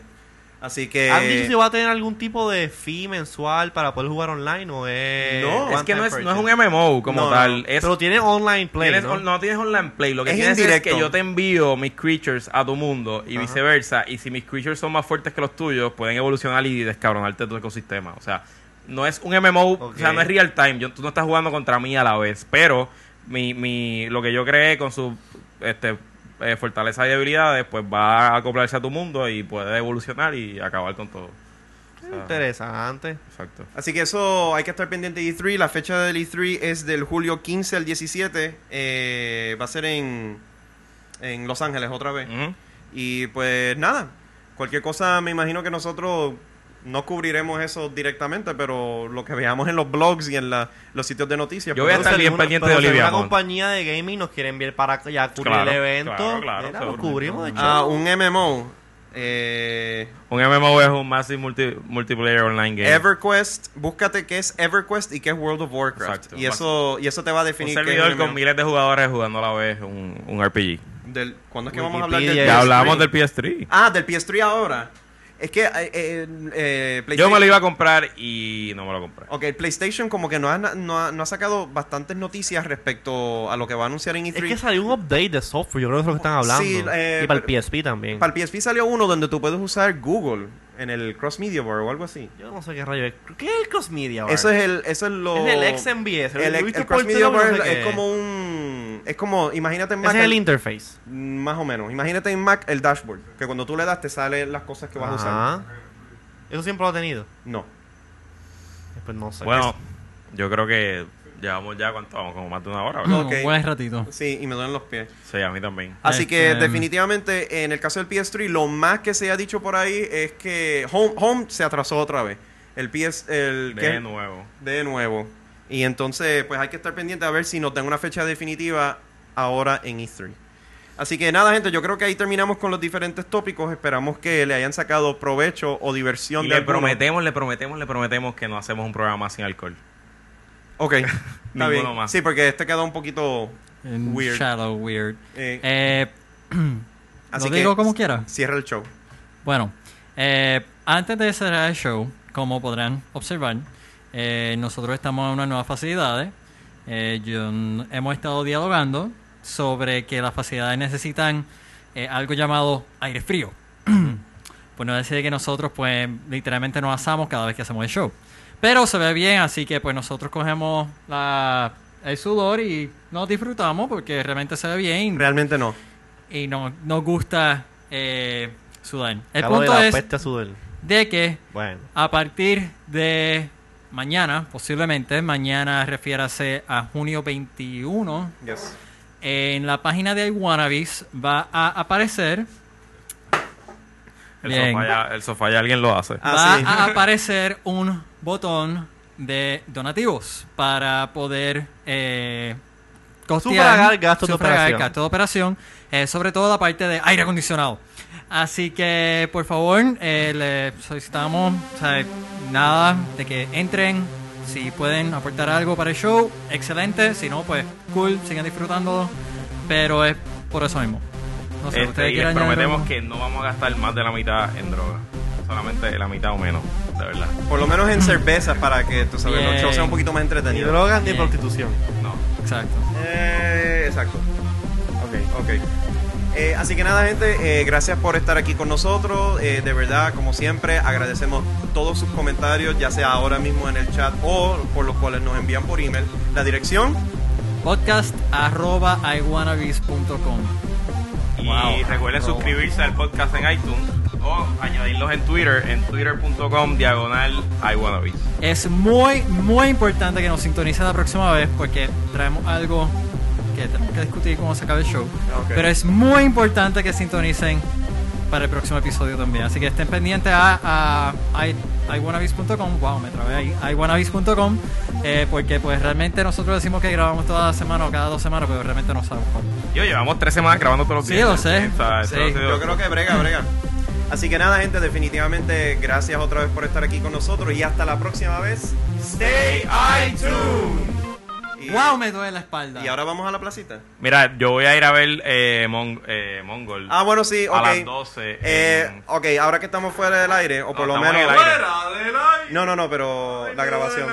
Así que. ¿Han dicho si va a tener algún tipo de fee mensual para poder jugar online o es... No, es que no es, no es un MMO como No, tal. Es, Pero tiene online play, tienes ¿no? no tienes online play. Lo que Es tienes indirecto. es que yo te envío mis creatures a tu mundo y Ajá. viceversa. Y si mis creatures son más fuertes que los tuyos, pueden evolucionar y descabronarte tu ecosistema. O sea, no es un MMO, o sea, no es real time. Yo, tú no estás jugando contra mí a la vez. Pero mi, mi, lo que yo creé con su este, eh, fortaleza y debilidades, pues va a acoplarse a tu mundo y puede evolucionar y acabar con todo. O sea, Interesante. Exacto. Así que eso hay que estar pendiente de E3. La fecha del E3 es del julio 15 al 17. Eh, va a ser en, en Los Ángeles otra vez. Y pues nada, cualquier cosa me imagino que nosotros no cubriremos eso directamente, pero lo que veamos en los blogs y en la- los sitios de noticias. Yo voy a estar bien pendiente de si Olivia una compañía de gaming nos quiere enviar para ya cubrir Claro, el evento. claro, claro, mira, lo cubrimos de hecho. Ah, un MMO. Eh, Un MMO es un Massive multi- Multiplayer Online Game. EverQuest, búscate qué es EverQuest y qué es World of Warcraft. Exacto. Y eso y eso te va a un definir qué es servidor un con miles de jugadores jugando a la vez un, un RPG. Del, ¿Cuándo es que vamos a hablar del Wikipedia. Ya PS3? hablamos del PS3. Ah, del PS3 ahora. Es que eh, eh, eh, Yo PlayStation... me lo iba a comprar y no me lo compré. Ok, PlayStation como que no ha, no, ha, no ha sacado bastantes noticias respecto a lo que va a anunciar en E3. Es que salió un update de software, yo creo que es lo que están hablando. Sí, eh, y para el PSP también. Para el PSP salió uno donde tú puedes usar Google en el Cross Media Bar o algo así. Yo no sé qué rayo es. ¿Qué es el Cross Media? Bar? Eso es el, eso es lo. Es el XMBS, El, Cross Media Bar teléfono, no sé es como un, es como, imagínate en Mac, es el el- interface. más o menos. Imagínate en Mac el dashboard, que cuando tú le das te salen las cosas que vas a usar. Ajá. Eso siempre lo ha tenido. No. Pues no sé. Bueno, yo creo que llevamos ya, ¿cuánto vamos? Como más de una hora, ¿verdad? Ok. Un buen ratito. Sí, y me duelen los pies. Sí, a mí también. Así que Este, definitivamente en el caso del PS3 lo más que se ha dicho por ahí es que Home, Home se atrasó otra vez. El PS el De nuevo. de nuevo. Y entonces pues hay que estar pendiente a ver si nos dan una fecha definitiva ahora en E3. Así que nada, gente, yo creo que ahí terminamos con los diferentes tópicos. Esperamos que le hayan sacado provecho o diversión Y de le alguno. prometemos, le prometemos, le prometemos que no hacemos un programa sin alcohol. Ok, <laughs> está bien. más. Sí, porque este quedó un poquito En weird. Shadow Weird. Eh, Eh, <clears throat> así lo que digo como quiera. Cierra el show. Bueno, eh, antes de cerrar el show, como podrán observar, eh, nosotros estamos en unas nuevas facilidades. Eh, yo- hemos estado dialogando sobre que las facilidades necesitan eh, algo llamado aire frío. <clears throat> pues no decir que nosotros pues literalmente nos asamos cada vez que hacemos el show. Pero se ve bien, así que pues nosotros cogemos la, el sudor y nos disfrutamos porque realmente se ve bien Realmente no. y no, nos gusta eh, sudar. El Acabo de punto la es sudar. de que Bueno. a partir de mañana, posiblemente, mañana refiérase a junio 21, Yes. en la página de iWannabes va a aparecer, El Bien. sofá, ya, el sofá ya alguien lo hace. Ah, va sí. a aparecer un botón de donativos para poder eh, costear, Sufragar gastos de sufragar gastos de operación, eh, sobre todo la parte de aire acondicionado. Así que, por favor, eh, le solicitamos, o sea, nada de que entren, si pueden aportar algo para el show, excelente, si no, pues cool, sigan disfrutándolo, pero es por eso mismo. No sé, Este, ¿ustedes y les prometemos algo? que no vamos a gastar más de la mitad en droga. Solamente la mitad o menos, de verdad. Por lo menos en cervezas para que tú sabes, los shows sean un poquito más Ni entretenidos. drogas ni prostitución. No. Exacto. Eh, exacto. Ok, ok. Eh, así que nada, gente, eh, gracias por estar aquí con nosotros. Eh, de verdad, como siempre, agradecemos todos sus comentarios, ya sea ahora mismo en el chat o por los cuales nos envían por email. La dirección, Podcast arroba iwannabes.com. Y Wow. recuerden Arroba. suscribirse al podcast en iTunes o añadirlos en Twitter, en twitter.com diagonal iWannabes. Es muy, muy importante que nos sintonicen la próxima vez porque traemos algo que tenemos que discutir cuando se acabe el show. Ok. Pero es muy importante que sintonicen para el próximo episodio también. Así que estén pendientes a, a, iwannabes.com. Wow, me trabé ahí. iwannabes.com. Eh, porque pues realmente nosotros decimos que grabamos toda la semana o cada dos semanas, pero realmente no sabemos cuándo. Yo llevamos tres semanas grabando todos los Sí, días. lo sé. Sí. yo creo que brega, brega. Así que nada, gente, definitivamente gracias otra vez por estar aquí con nosotros y hasta la próxima vez. Stay iTunes. Y, Wow, me duele la espalda. y ahora vamos a la placita. Mira, yo voy a ir a ver eh, Mon- eh, Mongol. Ah, bueno, sí, ok. A las 12 Eh, en- ok, ahora que estamos fuera del aire, o por No, lo estamos menos. en el aire. No, no, no, pero la grabación.